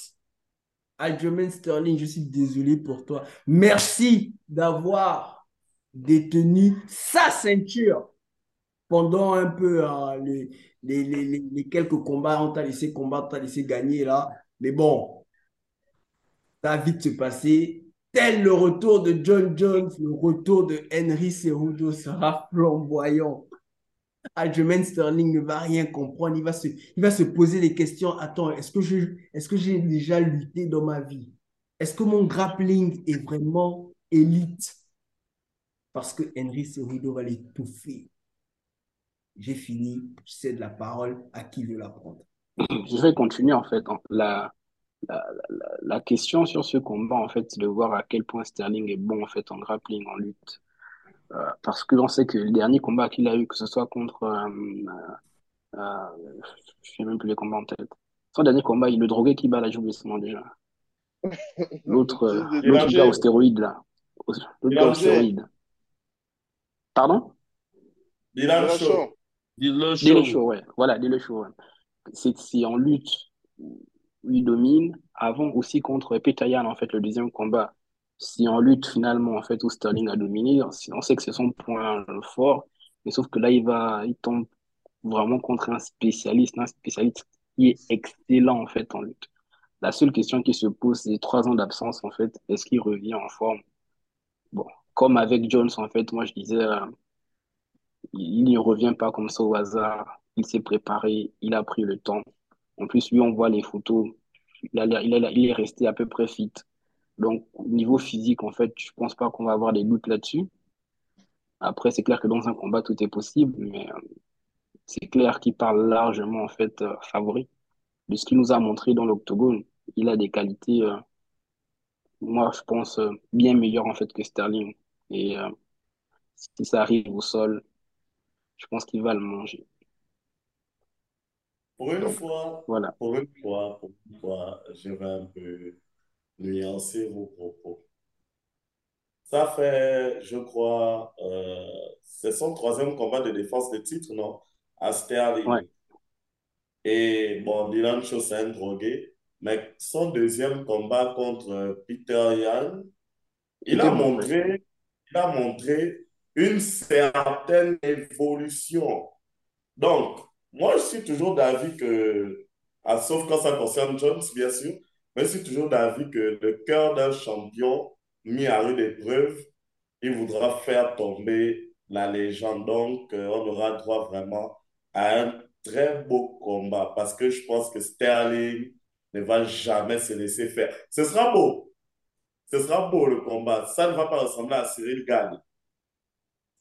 Aljamain Sterling, je suis désolé pour toi. Merci d'avoir détenu sa ceinture pendant un peu hein, les, quelques combats. On t'a laissé combattre, t'a laissé gagner là. Mais bon, ça va vite se passer. Tel le retour de John Jones, le retour de Henry Cerudo sera flamboyant. Aljamain Sterling ne va rien comprendre. Il va se, il va se poser des questions. Attends, est-ce que j'ai déjà lutté dans ma vie? Est-ce que mon grappling est vraiment élite? Parce que Henry Cerudo va l'étouffer. J'ai fini. Je cède la parole à qui veut la prendre. Je vais continuer en fait. La, la, la, question sur ce combat, en fait, c'est de voir à quel point Sterling est bon en fait en grappling, en lutte. Euh, parce que l'on sait que le dernier combat qu'il a eu, que ce soit contre. Euh, euh, je ne sais même plus les combats en tête. Son dernier combat, il le drogué qui bat la nom déjà. [LAUGHS] L'autre l'autre gars au stéroïde, là. L'autre gars au stéroïde. Pardon? Dylan Shaw. Dylan Shaw, ouais. Voilà, Dylan Shaw. Ouais. C'est en lutte où il domine. Avant aussi contre Petayan, en fait, le deuxième combat si en lutte finalement en fait où Sterling a dominé, on sait que c'est son point fort, mais sauf que là il va, il tombe vraiment contre un spécialiste, un spécialiste qui est excellent en fait en lutte. La seule question qui se pose, c'est trois ans d'absence en fait, est-ce qu'il revient en forme? Bon, comme avec Jones en fait, moi je disais, euh, il n'y revient pas comme ça au hasard. Il s'est préparé, il a pris le temps. En plus, lui, on voit les photos. Il est resté à peu près fit. Donc, au niveau physique, en fait, je pense pas qu'on va avoir des doutes là-dessus. Après, c'est clair que dans un combat, tout est possible, mais euh, c'est clair qu'il parle largement, en fait, euh, favori. De ce qu'il nous a montré dans l'octogone, il a des qualités, euh, moi, je pense, euh, bien meilleures, en fait, que Sterling. Et si ça arrive au sol, je pense qu'il va le manger. Pour une fois, Voilà. pour une fois, pour une fois, je vais un peu nuancer vos propos. Ça fait, je crois, euh, c'est son troisième combat de défense de titre, non? À Sterling. Ouais. Et bon, Dylan Cho, c'est un drogué. Mais son deuxième combat contre euh, Peter Yan, il a montré, il a montré une certaine évolution. Donc, moi, je suis toujours d'avis que, ah, sauf quand ça concerne Jones, bien sûr, mais je suis toujours d'avis que le cœur d'un champion mis à rude épreuve, il voudra faire tomber la légende. Donc, euh, on aura droit vraiment à un très beau combat parce que je pense que Sterling ne va jamais se laisser faire. Ce sera beau. Ce sera beau le combat. Ça ne va pas ressembler à Cyril Gane.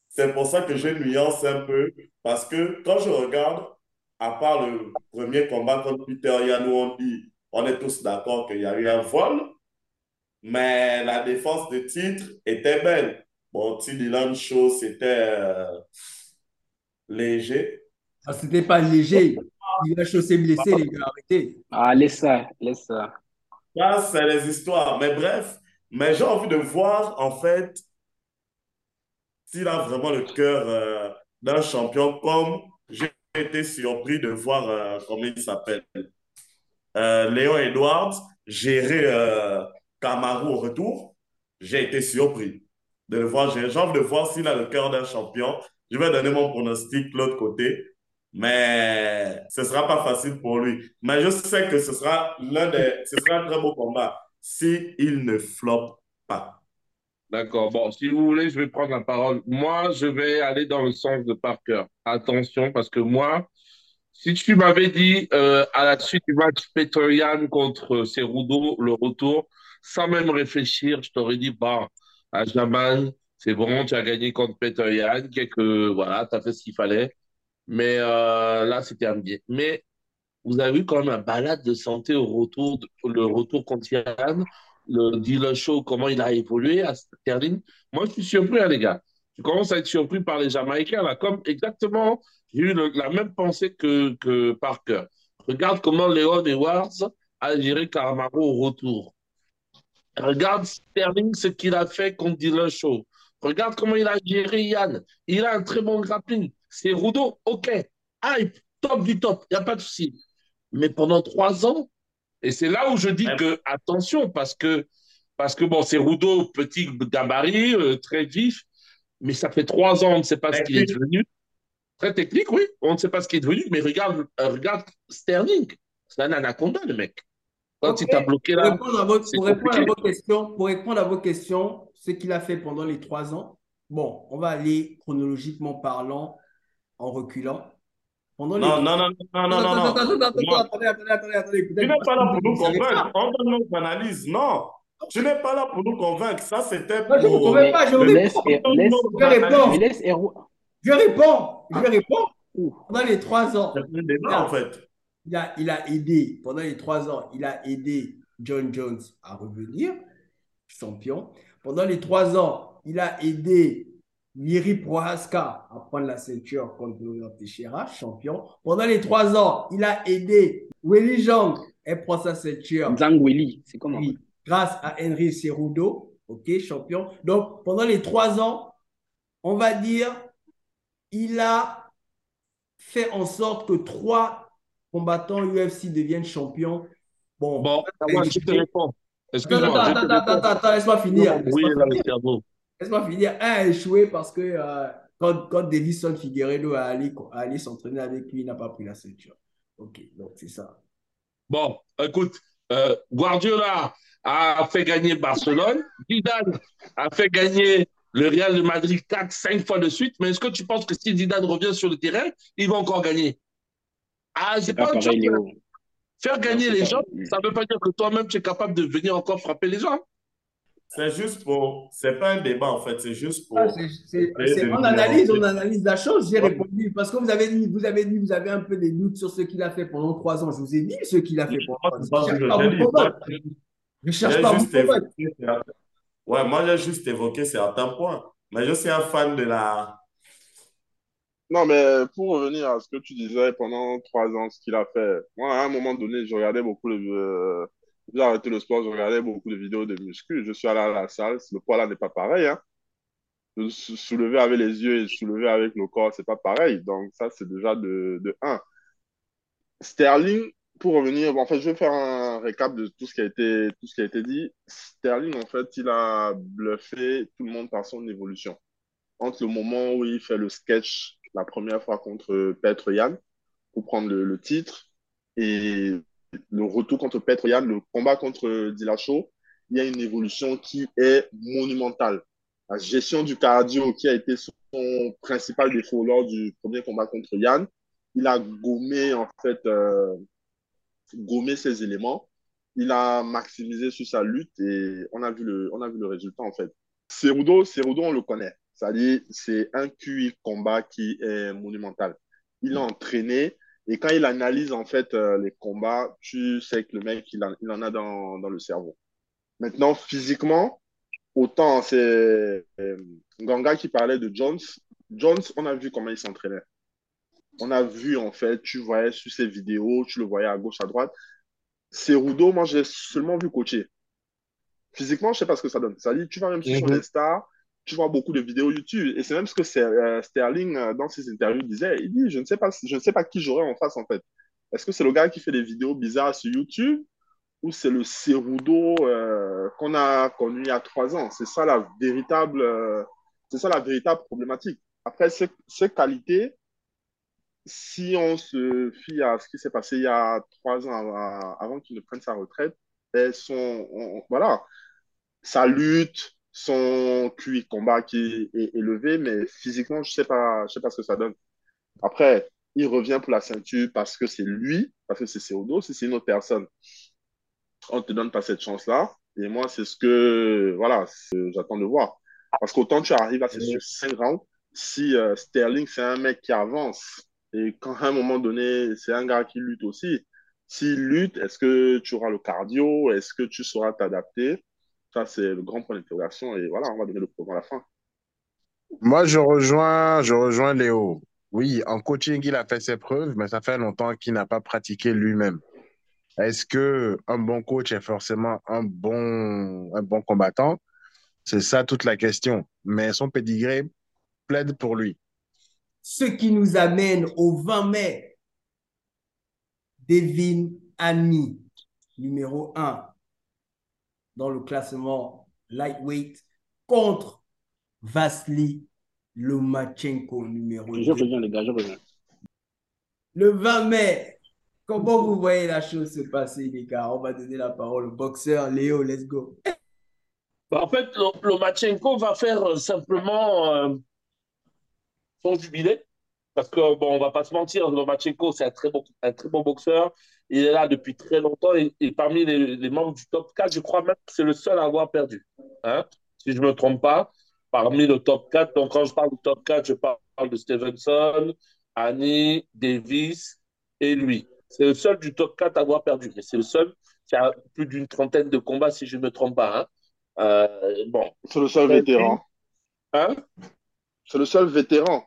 C'est pour ça que je nuance un peu parce que quand je regarde, à part le premier combat contre Peter Yan où on dit, on est tous d'accord qu'il y a eu un vol, mais la défense de titre était belle. Bon, Dylan Show, c'était euh, léger. Ah, c'était pas léger. Il a chaussé blessé, les gars, arrêtez. Ah, laisse ça, laisse ça. Ça, c'est les histoires. Mais bref, mais j'ai envie de voir, en fait, s'il a vraiment le cœur euh, d'un champion, comme j'ai été surpris de voir, euh, comment il s'appelle, euh, Léon Edwards gérer euh, Kamaru au retour. J'ai été surpris de le voir. J'ai envie de voir s'il a le cœur d'un champion. Je vais donner mon pronostic de l'autre côté. Mais ce sera pas facile pour lui. Mais je sais que ce sera l'un des, ce sera un très beau combat si il ne floppe pas. D'accord. Bon, si vous voulez, je vais prendre la parole. Moi, je vais aller dans le sens de Parker. Attention, parce que moi, si tu m'avais dit euh, à la suite du match Petroyan contre Cerudo, le retour, sans même réfléchir, je t'aurais dit, bah, à c'est bon, tu as gagné contre Petroyan, quelques, voilà, tu as fait ce qu'il fallait. Mais euh, là, c'était un biais. Mais vous avez vu quand même un balade de santé au retour, le retour contre Yann, le dealer show, comment il a évolué à Sterling. Moi, je suis surpris, hein, les gars. Je commence à être surpris par les Jamaïcains, là, comme exactement, j'ai eu le- la même pensée que, que Parker. Regarde comment Léon Edwards a géré Caramaro au retour. Regarde Sterling, ce qu'il a fait contre Dylan Shaw. Regarde comment il a géré Yann. Il a un très bon grappling. C'est Rudo, ok. Hype, top du top, il n'y a pas de souci. Mais pendant trois ans, et c'est là où je dis que, attention, parce que, parce que bon, c'est Rudo, petit gabarit, euh, très vif, mais ça fait trois ans, on ne sait pas ce qu'il est devenu. Très technique, oui, on ne sait pas ce qu'il est devenu, mais regarde, regarde Sterling. C'est un anaconda, le mec. Quand Ok. il t'a bloqué Pour là, répondre à vos, c'est pour répondre à vos questions, pour répondre à vos questions, ce qu'il a fait pendant les trois ans, bon, on va aller chronologiquement parlant en reculant. Pendant les Non, non, non, non, non, non, non. Attendez, attendez, attendez, attendez. Tu n'es pas là pour nous convaincre. On donne nos analyses. Non. Tu n'es pas là pour nous convaincre. Ça, c'était Moi, je ne vous pour. convainc pas, je réponds. Je réponds. Je réponds. Pendant les trois ans, en fait. il a, il a aidé, pendant les trois ans, il a aidé John Jones à revenir champion. Pendant les trois ans, il a aidé Miri Prohaska à prendre la ceinture contre Glover Teixeira, champion. Pendant les trois ans, il a aidé Willy Jong à prendre sa ceinture Zhang Weili, c'est comment? oui, grâce à Henry Cerudo, ok, champion. Donc, pendant les trois ans, on va dire, il a fait en sorte que trois combattants UFC deviennent champions. Bon, Bon, je te réponds. attends, Excuse-moi, attends, attends, attends, réponds. attends, laisse-moi finir. Oui, Laisse-moi finir. cerveau. Laisse-moi finir. Un a échoué parce que euh, quand, quand Davison Figueiredo a allé, allé s'entraîner avec lui, il n'a pas pris la ceinture. Ok, donc c'est ça. Bon, écoute, euh, Guardiola a fait gagner Barcelone, Zidane a fait gagner le Real de Madrid 4, 5 fois de suite. Mais est-ce que tu penses que si Zidane revient sur le terrain, il va encore gagner? Ah, c'est pas, pas pareil, Faire gagner les gens, ça ne veut pas dire que toi-même, tu es capable de venir encore frapper les gens. C'est juste pour. C'est pas un débat en fait, c'est juste pour. Ah, on analyse, on analyse la chose. J'ai répondu parce que vous avez dit, vous avez dit, vous avez un peu des doutes sur ce qu'il a fait pendant trois ans. Je vous ai dit ce qu'il a fait pendant trois ans. Je cherche pas vous Ouais, moi j'ai juste évoqué certains points, mais je suis un fan de la. Non, mais pour revenir à ce que tu disais pendant trois ans, ce qu'il a fait, moi à un moment donné, je regardais beaucoup le, euh, j'ai arrêté le sport, je regardais beaucoup de vidéos de muscu. Je suis allé à la salle. Le poids là n'est pas pareil. Hein. Soulever avec les yeux et soulever avec le corps, c'est pas pareil. Donc, ça, c'est déjà de, de 1. Sterling, pour revenir, en fait, je vais faire un récap de tout ce qui a été, tout ce qui a été dit. Sterling, en fait, il a bluffé tout le monde par son évolution. Entre le moment où il fait le sketch la première fois contre Petre Yann pour prendre le, titre et le retour contre Petr Yann, le combat contre Dillashaw, il y a une évolution qui est monumentale. La gestion du cardio qui a été son principal défaut lors du premier combat contre Yann, il a gommé en fait euh, gommé ses éléments. Il a maximisé sur sa lutte et on a vu le, on a vu le résultat en fait. Cerudo, Cerudo, on le connaît. C'est-à-dire, c'est un QI combat qui est monumental. Il a entraîné, et quand il analyse en fait euh, les combats, tu sais que le mec, il, en a dans, dans, le cerveau. Maintenant, physiquement, autant c'est euh, Ganga qui parlait de Jones. Jones, on a vu comment il s'entraînait. On a vu en fait, tu voyais sur ses vidéos, tu le voyais à gauche, à droite. Cerudo, moi j'ai seulement vu coacher. Physiquement, je sais pas ce que ça donne. Ça dit, tu vas même sur les stars, tu vois beaucoup de vidéos YouTube. Et c'est même ce que euh, Sterling, euh, dans ses interviews, disait. Il dit, je ne sais pas, je ne sais pas qui j'aurai en face, en fait. Est-ce que c'est le gars qui fait des vidéos bizarres sur YouTube ou c'est le Cerudo euh, qu'on a connu il y a trois ans? C'est ça la véritable, c'est ça la véritable problématique. Après, ces, ces qualités, si on se fie à ce qui s'est passé il y a trois ans avant qu'il ne prenne sa retraite, sont, voilà, sa lutte, son QI combat qui est élevé, mais physiquement, je sais pas, je sais pas ce que ça donne. Après, il revient pour la ceinture parce que c'est lui, parce que c'est Céodo, si c'est une autre personne, on te donne pas cette chance-là. Et moi, c'est ce que, voilà, j'attends de voir. Parce qu'autant tu arrives à ces 5 rounds, si euh, Sterling, c'est un mec qui avance, et quand à un moment donné, c'est un gars qui lutte aussi, s'il lutte, est-ce que tu auras le cardio? Est-ce que tu sauras t'adapter? Ça, c'est le grand point d'interrogation. Et voilà, on va donner le programme à la fin. Moi, je rejoins, je rejoins Léo. Oui, en coaching, il a fait ses preuves, mais ça fait longtemps qu'il n'a pas pratiqué lui-même. Est-ce que un bon coach est forcément un bon, un bon combattant? C'est ça toute la question. Mais son pédigré plaide pour lui. Ce qui nous amène au 20 mai. Devin Annie, numéro 1 dans le classement lightweight contre Vasily Lomachenko, numéro 2. Je reviens, les gars, je reviens. Le 20 mai, comment vous voyez la chose se passer, les gars? On va donner la parole au boxeur Léo, let's go. Bah, en fait, Lomachenko va faire euh, simplement euh, son jubilé. Parce que, bon, on va pas se mentir, Lomachenko, c'est un très, bon, un très bon boxeur. Il est là depuis très longtemps et, parmi les, membres du top 4, je crois même que c'est le seul à avoir perdu. Hein, si je ne me trompe pas, parmi le top 4. Donc, quand je parle du top 4, je parle de Stevenson, Annie, Davis et lui. C'est le seul du top 4 à avoir perdu. Mais c'est le seul qui a plus d'une trentaine de combats, si je ne me trompe pas. Hein. Euh, bon. C'est le seul vétéran. Hein? C'est le seul vétéran.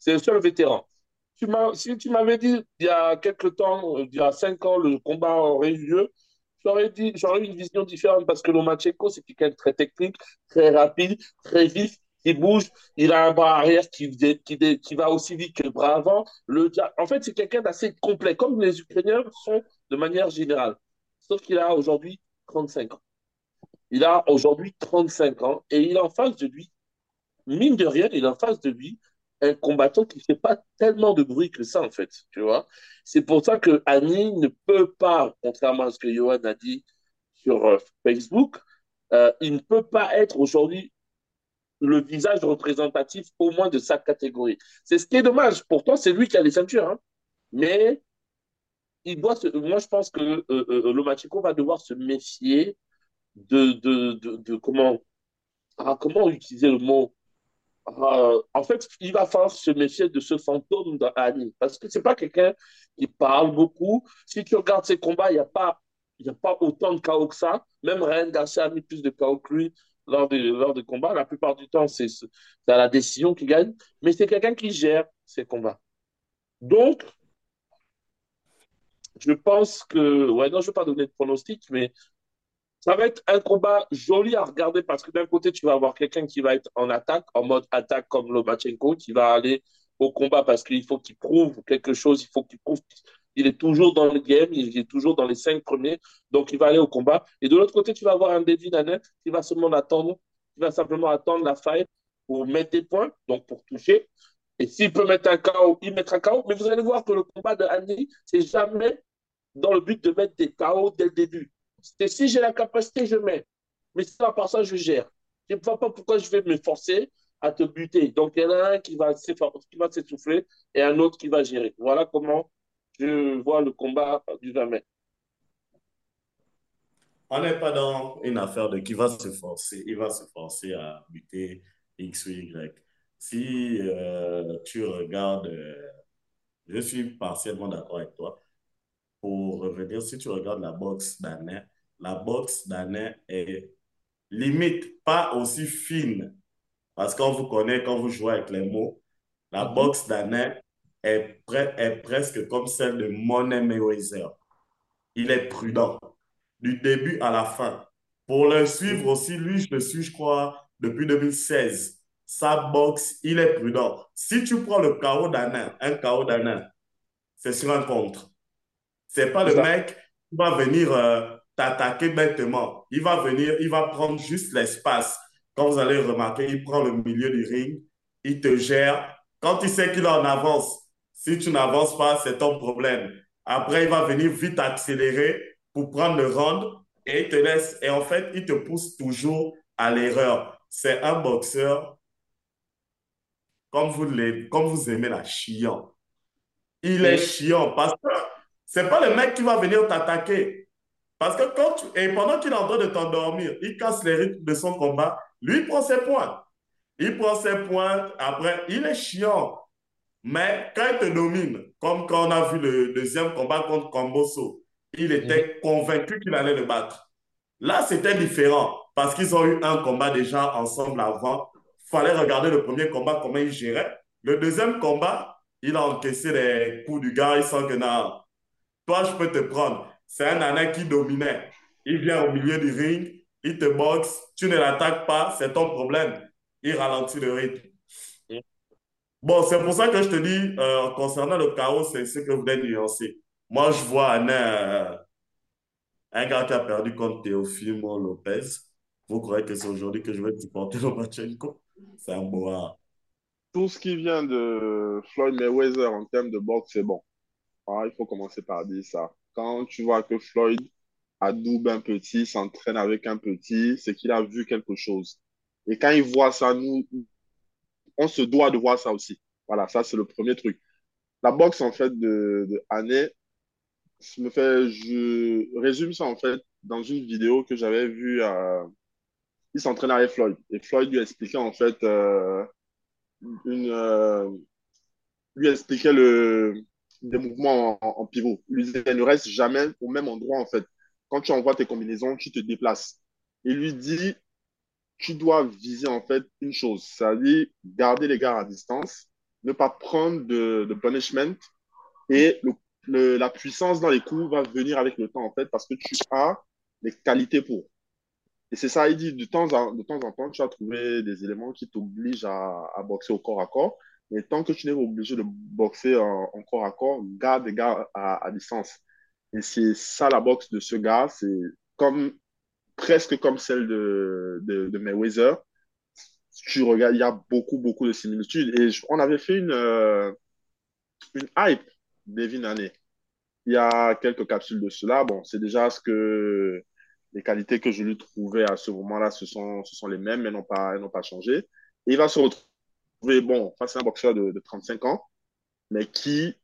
C'est le seul vétéran. Si tu m'avais dit il y a quelques temps, il y a cinq ans, le combat aurait eu lieu, j'aurais eu une vision différente parce que Lomachenko, c'est quelqu'un de très technique, très rapide, très vif, qui bouge, il a un bras arrière qui, va aussi vite que le bras avant. En fait, c'est quelqu'un d'assez complet, comme les Ukrainiens sont de manière générale. Sauf qu'il a aujourd'hui 35 ans. Il a aujourd'hui 35 ans et il est en face de lui, mine de rien, il est en face de lui un combattant qui ne fait pas tellement de bruit que ça, en fait, tu vois. C'est pour ça que Annie ne peut pas, contrairement à ce que Johan a dit sur euh, Facebook, euh, il ne peut pas être aujourd'hui le visage représentatif au moins de sa catégorie. C'est ce qui est dommage. Pourtant, c'est lui qui a les ceintures. Hein. Mais il doit moi, je pense que euh, euh, Lomachenko va devoir se méfier de, de, de, comment, ah, comment utiliser le mot ah, en fait, il va falloir se méfier de ce fantôme d'Annie. Parce que c'est pas quelqu'un qui parle beaucoup. Si tu regardes ses combats, il n'y a, pas, y a pas autant de chaos que ça. Même Ryan Garcia a mis plus de chaos que lui lors des, lors des combats. La plupart du temps, c'est la décision qui gagne. Mais c'est quelqu'un qui gère ses combats. Donc, je pense que. Ouais, non, je ne vais pas donner de pronostic, mais ça va être un combat joli à regarder parce que d'un côté, tu vas avoir quelqu'un qui va être en attaque, en mode attaque comme Lomachenko, qui va aller au combat parce qu'il faut qu'il prouve quelque chose, il faut qu'il prouve qu'il est toujours dans le game, il est toujours dans les cinq premiers, donc il va aller au combat. Et de l'autre côté, tu vas avoir un Devin Haney qui va seulement attendre, qui va simplement attendre la faille pour mettre des points, donc pour toucher. Et s'il peut mettre un KO, il mettra un KO. Mais vous allez voir que le combat de Haney, c'est jamais dans le but de mettre des KO dès le début. C'est si j'ai la capacité, je mets. Mais si à part ça, je gère. Je ne vois pas pourquoi je vais me forcer à te buter. Donc, il y en a un qui va s'essouffler et un autre qui va gérer. Voilà comment je vois le combat du 20 mai. On n'est pas dans une affaire de qui va se forcer. Il va se forcer à buter X ou Y. Si euh, tu regardes, euh, je suis partiellement d'accord avec toi pour revenir, si tu regardes la boxe d'année, la boxe d'année est limite pas aussi fine. Parce qu'on vous connaît, quand vous jouez avec les mots, la mhm. boxe d'année est, est presque comme celle de Monet Mayweather. Il est prudent du début à la fin. Pour le suivre aussi, lui, je le suis, je crois, depuis 2016. Sa boxe, il est prudent. Si tu prends le chaos d'Anna, un chaos d'Anna, c'est sur un contre. C'est pas le mec qui va venir euh, t'attaquer bêtement. Il va venir, il va prendre juste l'espace. Quand vous allez remarquer, il prend le milieu du ring, il te gère. Quand il sait qu'il est en avance, si tu n'avances pas, c'est ton problème. Après, il va venir vite accélérer pour prendre le round et il te laisse. Et en fait, il te pousse toujours à l'erreur. C'est un boxeur comme vous, comme vous aimez la chiant. Il est chiant parce que c'est pas le mec qui va venir t'attaquer. Parce que quand tu, et pendant qu'il est en train de t'endormir, il casse les rythmes de son combat, lui, il prend ses points. Il prend ses points, après, il est chiant. Mais quand il te domine, comme quand on a vu le deuxième combat contre Comboso, il était convaincu qu'il allait le battre. Là, c'était différent parce qu'ils ont eu un combat déjà ensemble avant. Il fallait regarder le premier combat, comment il gérait. Le deuxième combat, il a encaissé les coups du gars, il sent que non, toi, je peux te prendre. C'est un nana qui dominait. Il vient au milieu du ring, il te boxe, tu ne l'attaques pas, c'est ton problème. Il ralentit le rythme. Bon, c'est pour ça que je te dis, euh, concernant le chaos, c'est ce que vous voulez nuancer. Moi, je vois un, euh, un gars qui a perdu contre Teofimo Lopez. Vous croyez que c'est aujourd'hui que je vais supporter [LAUGHS] Lomachenko? C'est un bois. Tout ce qui vient de Floyd Mayweather en termes de boxe, c'est bon. Ah, il faut commencer par dire ça. Quand tu vois que Floyd adoube un petit, s'entraîne avec un petit, c'est qu'il a vu quelque chose. Et quand il voit ça, nous, on se doit de voir ça aussi. Voilà, ça, c'est le premier truc. La boxe, en fait, de, de Année, je me fait, je résume ça, en fait, dans une vidéo que j'avais vue. À... Il s'entraîne avec Floyd. Et Floyd lui expliquait, en fait, euh, une, euh, lui expliquait le, des mouvements en, pivot. Il lui ne reste jamais au même endroit, en fait. Quand tu envoies tes combinaisons, tu te déplaces. Il lui dit, tu dois viser, en fait, une chose, c'est-à-dire garder les gars à distance, ne pas prendre de, punishment et le, la puissance dans les coups va venir avec le temps, en fait, parce que tu as les qualités pour. Et c'est ça, il dit, de temps, en, de temps en temps, tu as trouvé des éléments qui t'obligent à boxer au corps à corps. Mais tant que tu n'es pas obligé de boxer en, corps à corps, garde les gars à, distance. Et c'est ça la boxe de ce gars, c'est comme presque comme celle de, de, de Mayweather. Tu regardes, il y a beaucoup, beaucoup de similitudes. Et on avait fait une, euh, une hype d'Evin Année. Il y a quelques capsules de cela. Bon, c'est déjà ce que les qualités que je lui trouvais à ce moment-là, ce sont, ce sont les mêmes, mais n'ont pas, n'ont pas changé. il va se retrouver, bon, face à un boxeur de, 35 ans, mais qui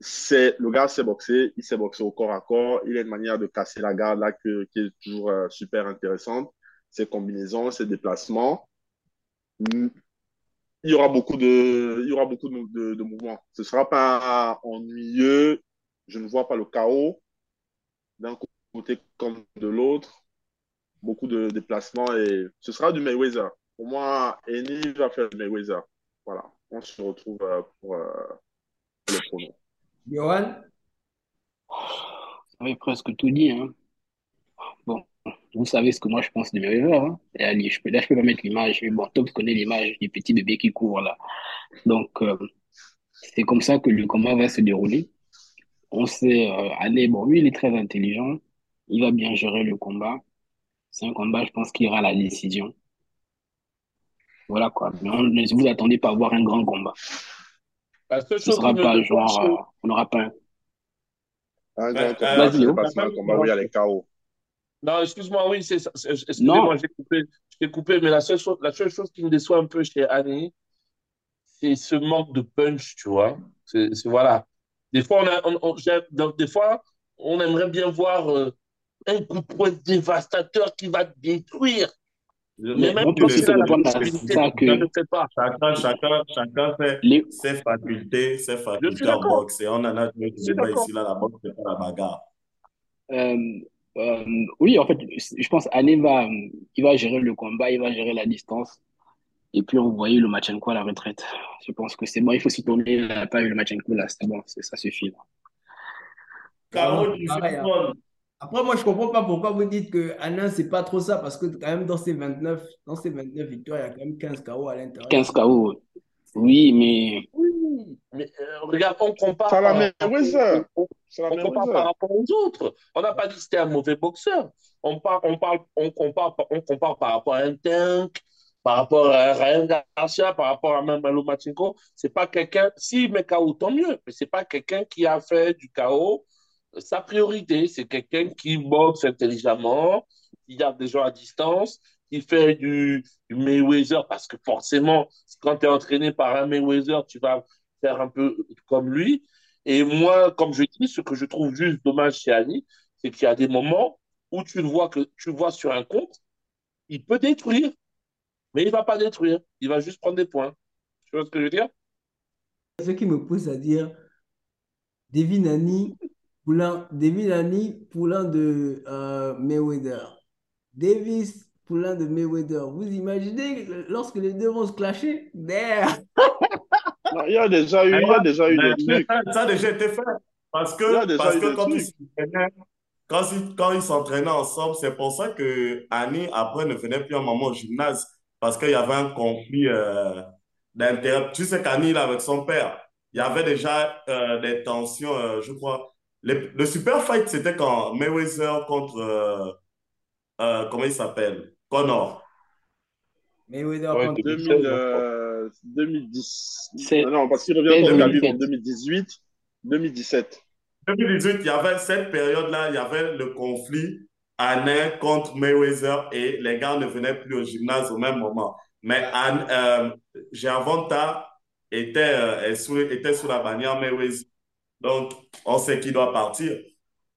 c'est le gars sait boxer, il sait boxer au corps à corps, il a une manière de casser la garde là qui est toujours euh, super intéressante, ses combinaisons, ses déplacements. Il y aura beaucoup de, il y aura beaucoup de, de mouvements. Ce ne sera pas ennuyeux. Je ne vois pas le chaos d'un côté comme de l'autre beaucoup de déplacements et ce sera du Mayweather. Pour moi, Eni va faire Mayweather. Voilà, on se retrouve euh, pour, euh, le pronom. Johan? Vous avez presque tout dit. Hein. Bon, vous savez ce que moi je pense de Mayweather. Hein. Et allez, je peux, là, je peux pas mettre l'image. Bon, Top connaît l'image du petit bébé qui court là. Donc, euh, c'est comme ça que le combat va se dérouler. On sait, allez, bon, lui, il est très intelligent. Il va bien gérer le combat. C'est un combat, je pense, qui ira à la décision. Voilà quoi. Mais ne vous attendez pas à voir un grand combat. Ce sera pas genre, euh, on n'aura pas un. Un grand combat, c'est pas un combat où il y a les chaos. Non, excuse-moi, oui, c'est ça. Excusez-moi, j'ai coupé, coupé, mais la seule, chose, la seule chose qui me déçoit un peu chez Annie, c'est ce manque de punch, tu vois. C'est voilà. Des fois, on, a, des fois, on aimerait bien voir euh, un coup de poing dévastateur qui va te détruire. Mais même que c'est ça que ne fait pas. Chacun, chacun, chacun fait ses facultés, ses facultés en boxe. Et on en a deux ici, là, la boxe, c'est pas la bagarre. Euh, euh, oui, en fait, je pense Anne va, il va gérer le combat, il va gérer la distance. Et puis, on voyait le Machenko à la retraite. Je pense que c'est bon, il faut s'y tourner la page, le Machenko, là, c'est bon, ça suffit. Là. Carole, après, moi, je ne comprends pas pourquoi vous dites que Anna, c'est pas trop ça, parce que quand même, dans ces 29, dans ces 29 victoires, il y a quand même 15 KO à l'intérieur. 15 KO, oui, mais. Oui, mais euh, regarde, on compare. Ça la même, oui, ça. On, on compare par rapport aux autres. On n'a pas dit que c'était un mauvais boxeur. On, parle, on, parle, on, compare, on compare par rapport à un tank, par rapport à Ryan Garcia, par rapport à même Malo Machinko. C'est pas quelqu'un. Si, mais KO, tant mieux. Mais c'est pas quelqu'un qui a fait du KO sa priorité, c'est quelqu'un qui boxe intelligemment, qui garde des gens à distance, qui fait du, Mayweather, parce que forcément, quand tu es entraîné par un Mayweather, tu vas faire un peu comme lui. Et moi, comme je dis, ce que je trouve juste dommage chez Ali, c'est qu'il y a des moments où tu le vois que tu vois sur un compte, il peut détruire, mais il ne va pas détruire, il va juste prendre des points. Tu vois ce que je veux dire? Ce qui me pousse à dire, Devin Annie Poulain, David Annie, poulain de euh, Mayweather. Davis, poulain de Mayweather. Vous imaginez lorsque les deux vont se clasher? Il y a déjà eu, il y a déjà eu des trucs. Ça a déjà été fait. Parce que, parce que quand, ils quand, ils s'entraînaient ensemble, c'est pour ça que Annie, après, ne venait plus un moment au gymnase. Parce qu'il y avait un conflit euh, d'intérêt. Tu sais qu'Annie, avec son père, il y avait déjà euh, des tensions, euh, je crois le, super fight, c'était quand Mayweather contre. Euh, euh, comment il s'appelle? Connor. Mayweather contre 2010. Euh, non, parce qu'il revient contre Khabib en 2018, 2017. 2018, il y avait cette période-là, il y avait le conflit Anne contre Mayweather et les gars ne venaient plus au gymnase au même moment. Mais euh, Gervonta était, était sous la bannière Mayweather. Donc, on sait qu'il doit partir.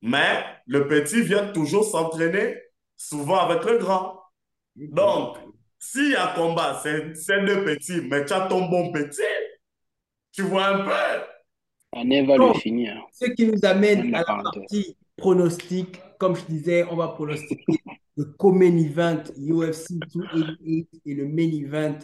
Mais le petit vient toujours s'entraîner, souvent avec le grand. Donc, s'il y a combat, c'est deux petits, mais tu as ton bon petit. Tu vois un peu. On va le finir. Ce qui nous amène à la partie pronostic. Comme je disais, on va pronostiquer le co-main event UFC 288 et le main event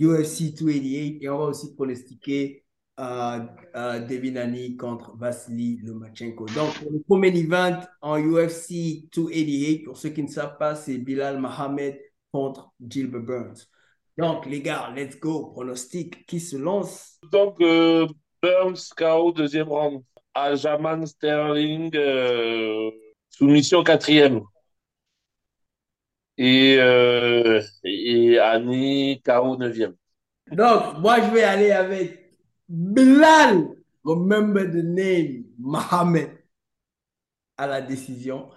UFC 288. Et on va aussi pronostiquer euh, Devinani contre Vasily Lomachenko. Donc, pour le premier event en UFC 288, pour ceux qui ne savent pas, c'est Bilal Mohamed contre Gilbert Burns. Donc, les gars, let's go. Pronostic, qui se lance? Donc, euh, Burns KO, deuxième round. Ajaman Sterling, euh, soumission quatrième. Et, euh, et Annie, KO neuvième. Donc, moi, je vais aller avec Bilal, remember the name, Mohamed, à la décision.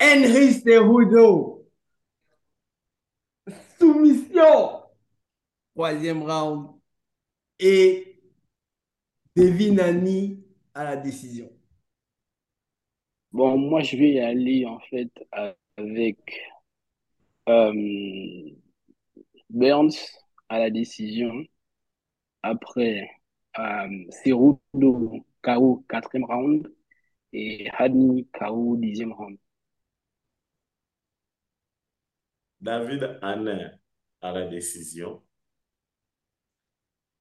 Henry Cerudo, soumission. Troisième round. Et Devin Nani à la décision. Bon, moi, je vais aller en fait avec euh, Burns à la décision. Après, euh, Cerudo KO quatrième round et Hadni KO dixième round. David Hanna à la décision.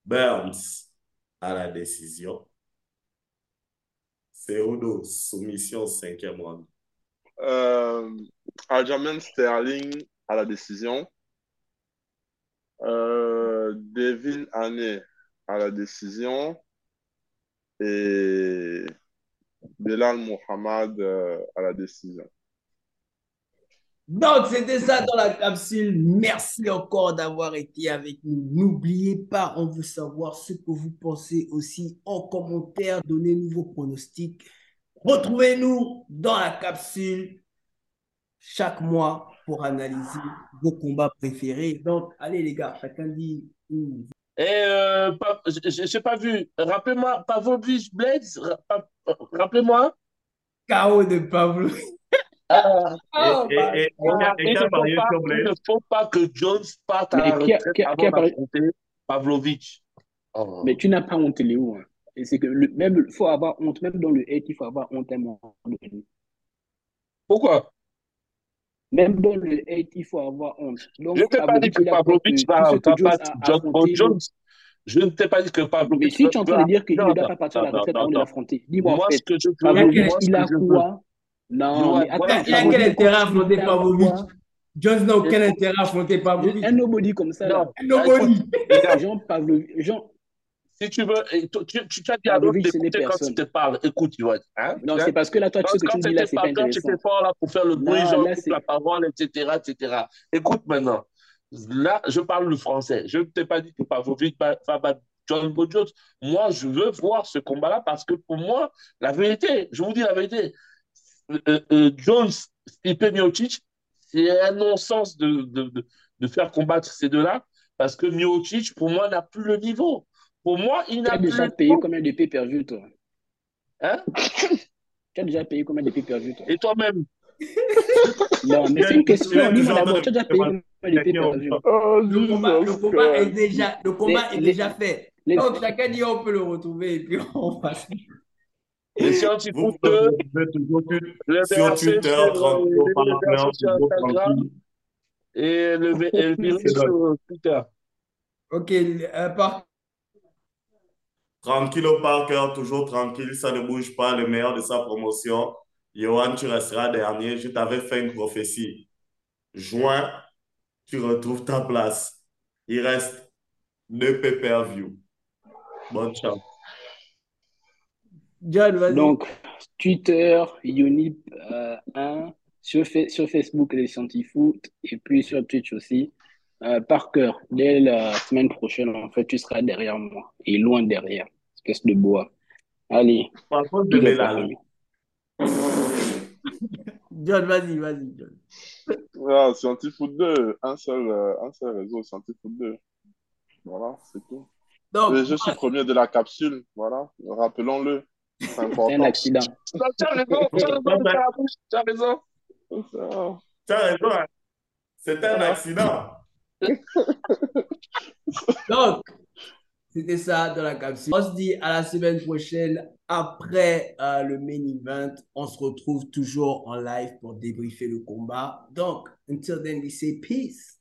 Burns à la décision. Cerudo, soumission cinquième round. Euh, Aljamain Sterling à la décision. Euh, Devin Haney à la décision. Et Belal Mohamed euh, à la décision. Donc, c'était ça dans la capsule. Merci encore d'avoir été avec nous. N'oubliez pas, on veut savoir ce que vous pensez aussi en commentaire. Donnez-nous vos pronostics. Retrouvez-nous dans la capsule chaque mois pour analyser vos combats préférés. Donc, allez les gars, chacun dit. Et euh, je n'ai pas vu. Rappelez-moi, Pavlovich Blades, rappelez-moi. KO de Pavlovich. Ah, oh, et, et, et, il ne faut pas que Jones parte à la retraite avant d'affronter Pavlovich. Oh. Mais tu n'as pas honte, Léo. Hein. Et c'est que le, même, faut avoir honte, même dans le hate, il faut avoir honte à un moment donné. Pourquoi? Même dans le hate, il faut avoir honte. Donc, je ne t'ai pas dit que Pavlovich va, va battre John Jones. Je ne t'ai pas dit que Pavlovich. Mais si tu es en train de dire qu'il ne doit pas partir à la retraite avant de l'affronter, dis-moi en fait, il a quoi? non, mais attends, il a quel intérêt à affronter Pavlovich Jones n'a aucun intérêt à affronter Pavlovich. Un nobody comme ça. Un nobody. Jean Pavlovich. Si tu veux, tu, tu, tu as dit à l'autre d'écouter quand tu te parles. Écoute, tu vois. Hein? Non, c'est parce que là, toi, tu que tu dis là, c'est pas intéressant. Tu étais fort là pour faire le bruit, genre, la parole, etc., etc. Écoute maintenant. Là, je parle le français. Je ne t'ai pas dit que Pavlovich va battre John Jones. Moi, je veux voir ce combat-là parce que pour moi, la vérité, je vous dis la vérité, euh, euh, Jones et Miocic, c'est un non-sens de, de, de, faire combattre ces deux-là, parce que Miocic, pour moi, n'a plus le niveau. Pour moi, il n'a plus. Tu as déjà payé combien de pay-per-view, toi? Hein? Tu as déjà payé combien de pay-per-view, toi? Et toi-même? Non, mais c'est une question. Dis-moi d'abord, tu as déjà payé combien de pay-per-view? oh, Le combat, le combat est déjà, le combat est déjà fait. Donc, chacun dit on peut le retrouver et puis on passe. Les scientifiques de, sur Twitter, et le, virus sur Twitter. Ok, euh, par... Tranquille au Parker, toujours tranquille, ça ne bouge pas, le meilleur de sa promotion. Johan, tu resteras dernier. Je t'avais fait une prophétie. Juin, tu retrouves ta place. Il reste deux pay-per-view. Bonne chance. Donc, Twitter, Unip 1, euh, sur, sur, Facebook, les Scientifoot, et puis sur Twitch aussi. Euh, par cœur, dès la semaine prochaine, en fait, tu seras derrière moi, et loin derrière, espèce de bois. Allez. Par contre, de [LAUGHS] John, vas-y, vas-y, John. Ah, Scientifoot 2, un seul, euh, un seul réseau, Scientifoot 2. Voilà, c'est tout. Donc, je suis premier de la capsule, voilà, rappelons-le. C'est [LAUGHS] un accident. Tu as raison, tu as raison. Tu as raison. C'était un accident. [LAUGHS] Donc, c'était ça dans la capsule. On se dit à la semaine prochaine après euh, le main event. On se retrouve toujours en live pour débriefer le combat. Donc, until then, we say peace.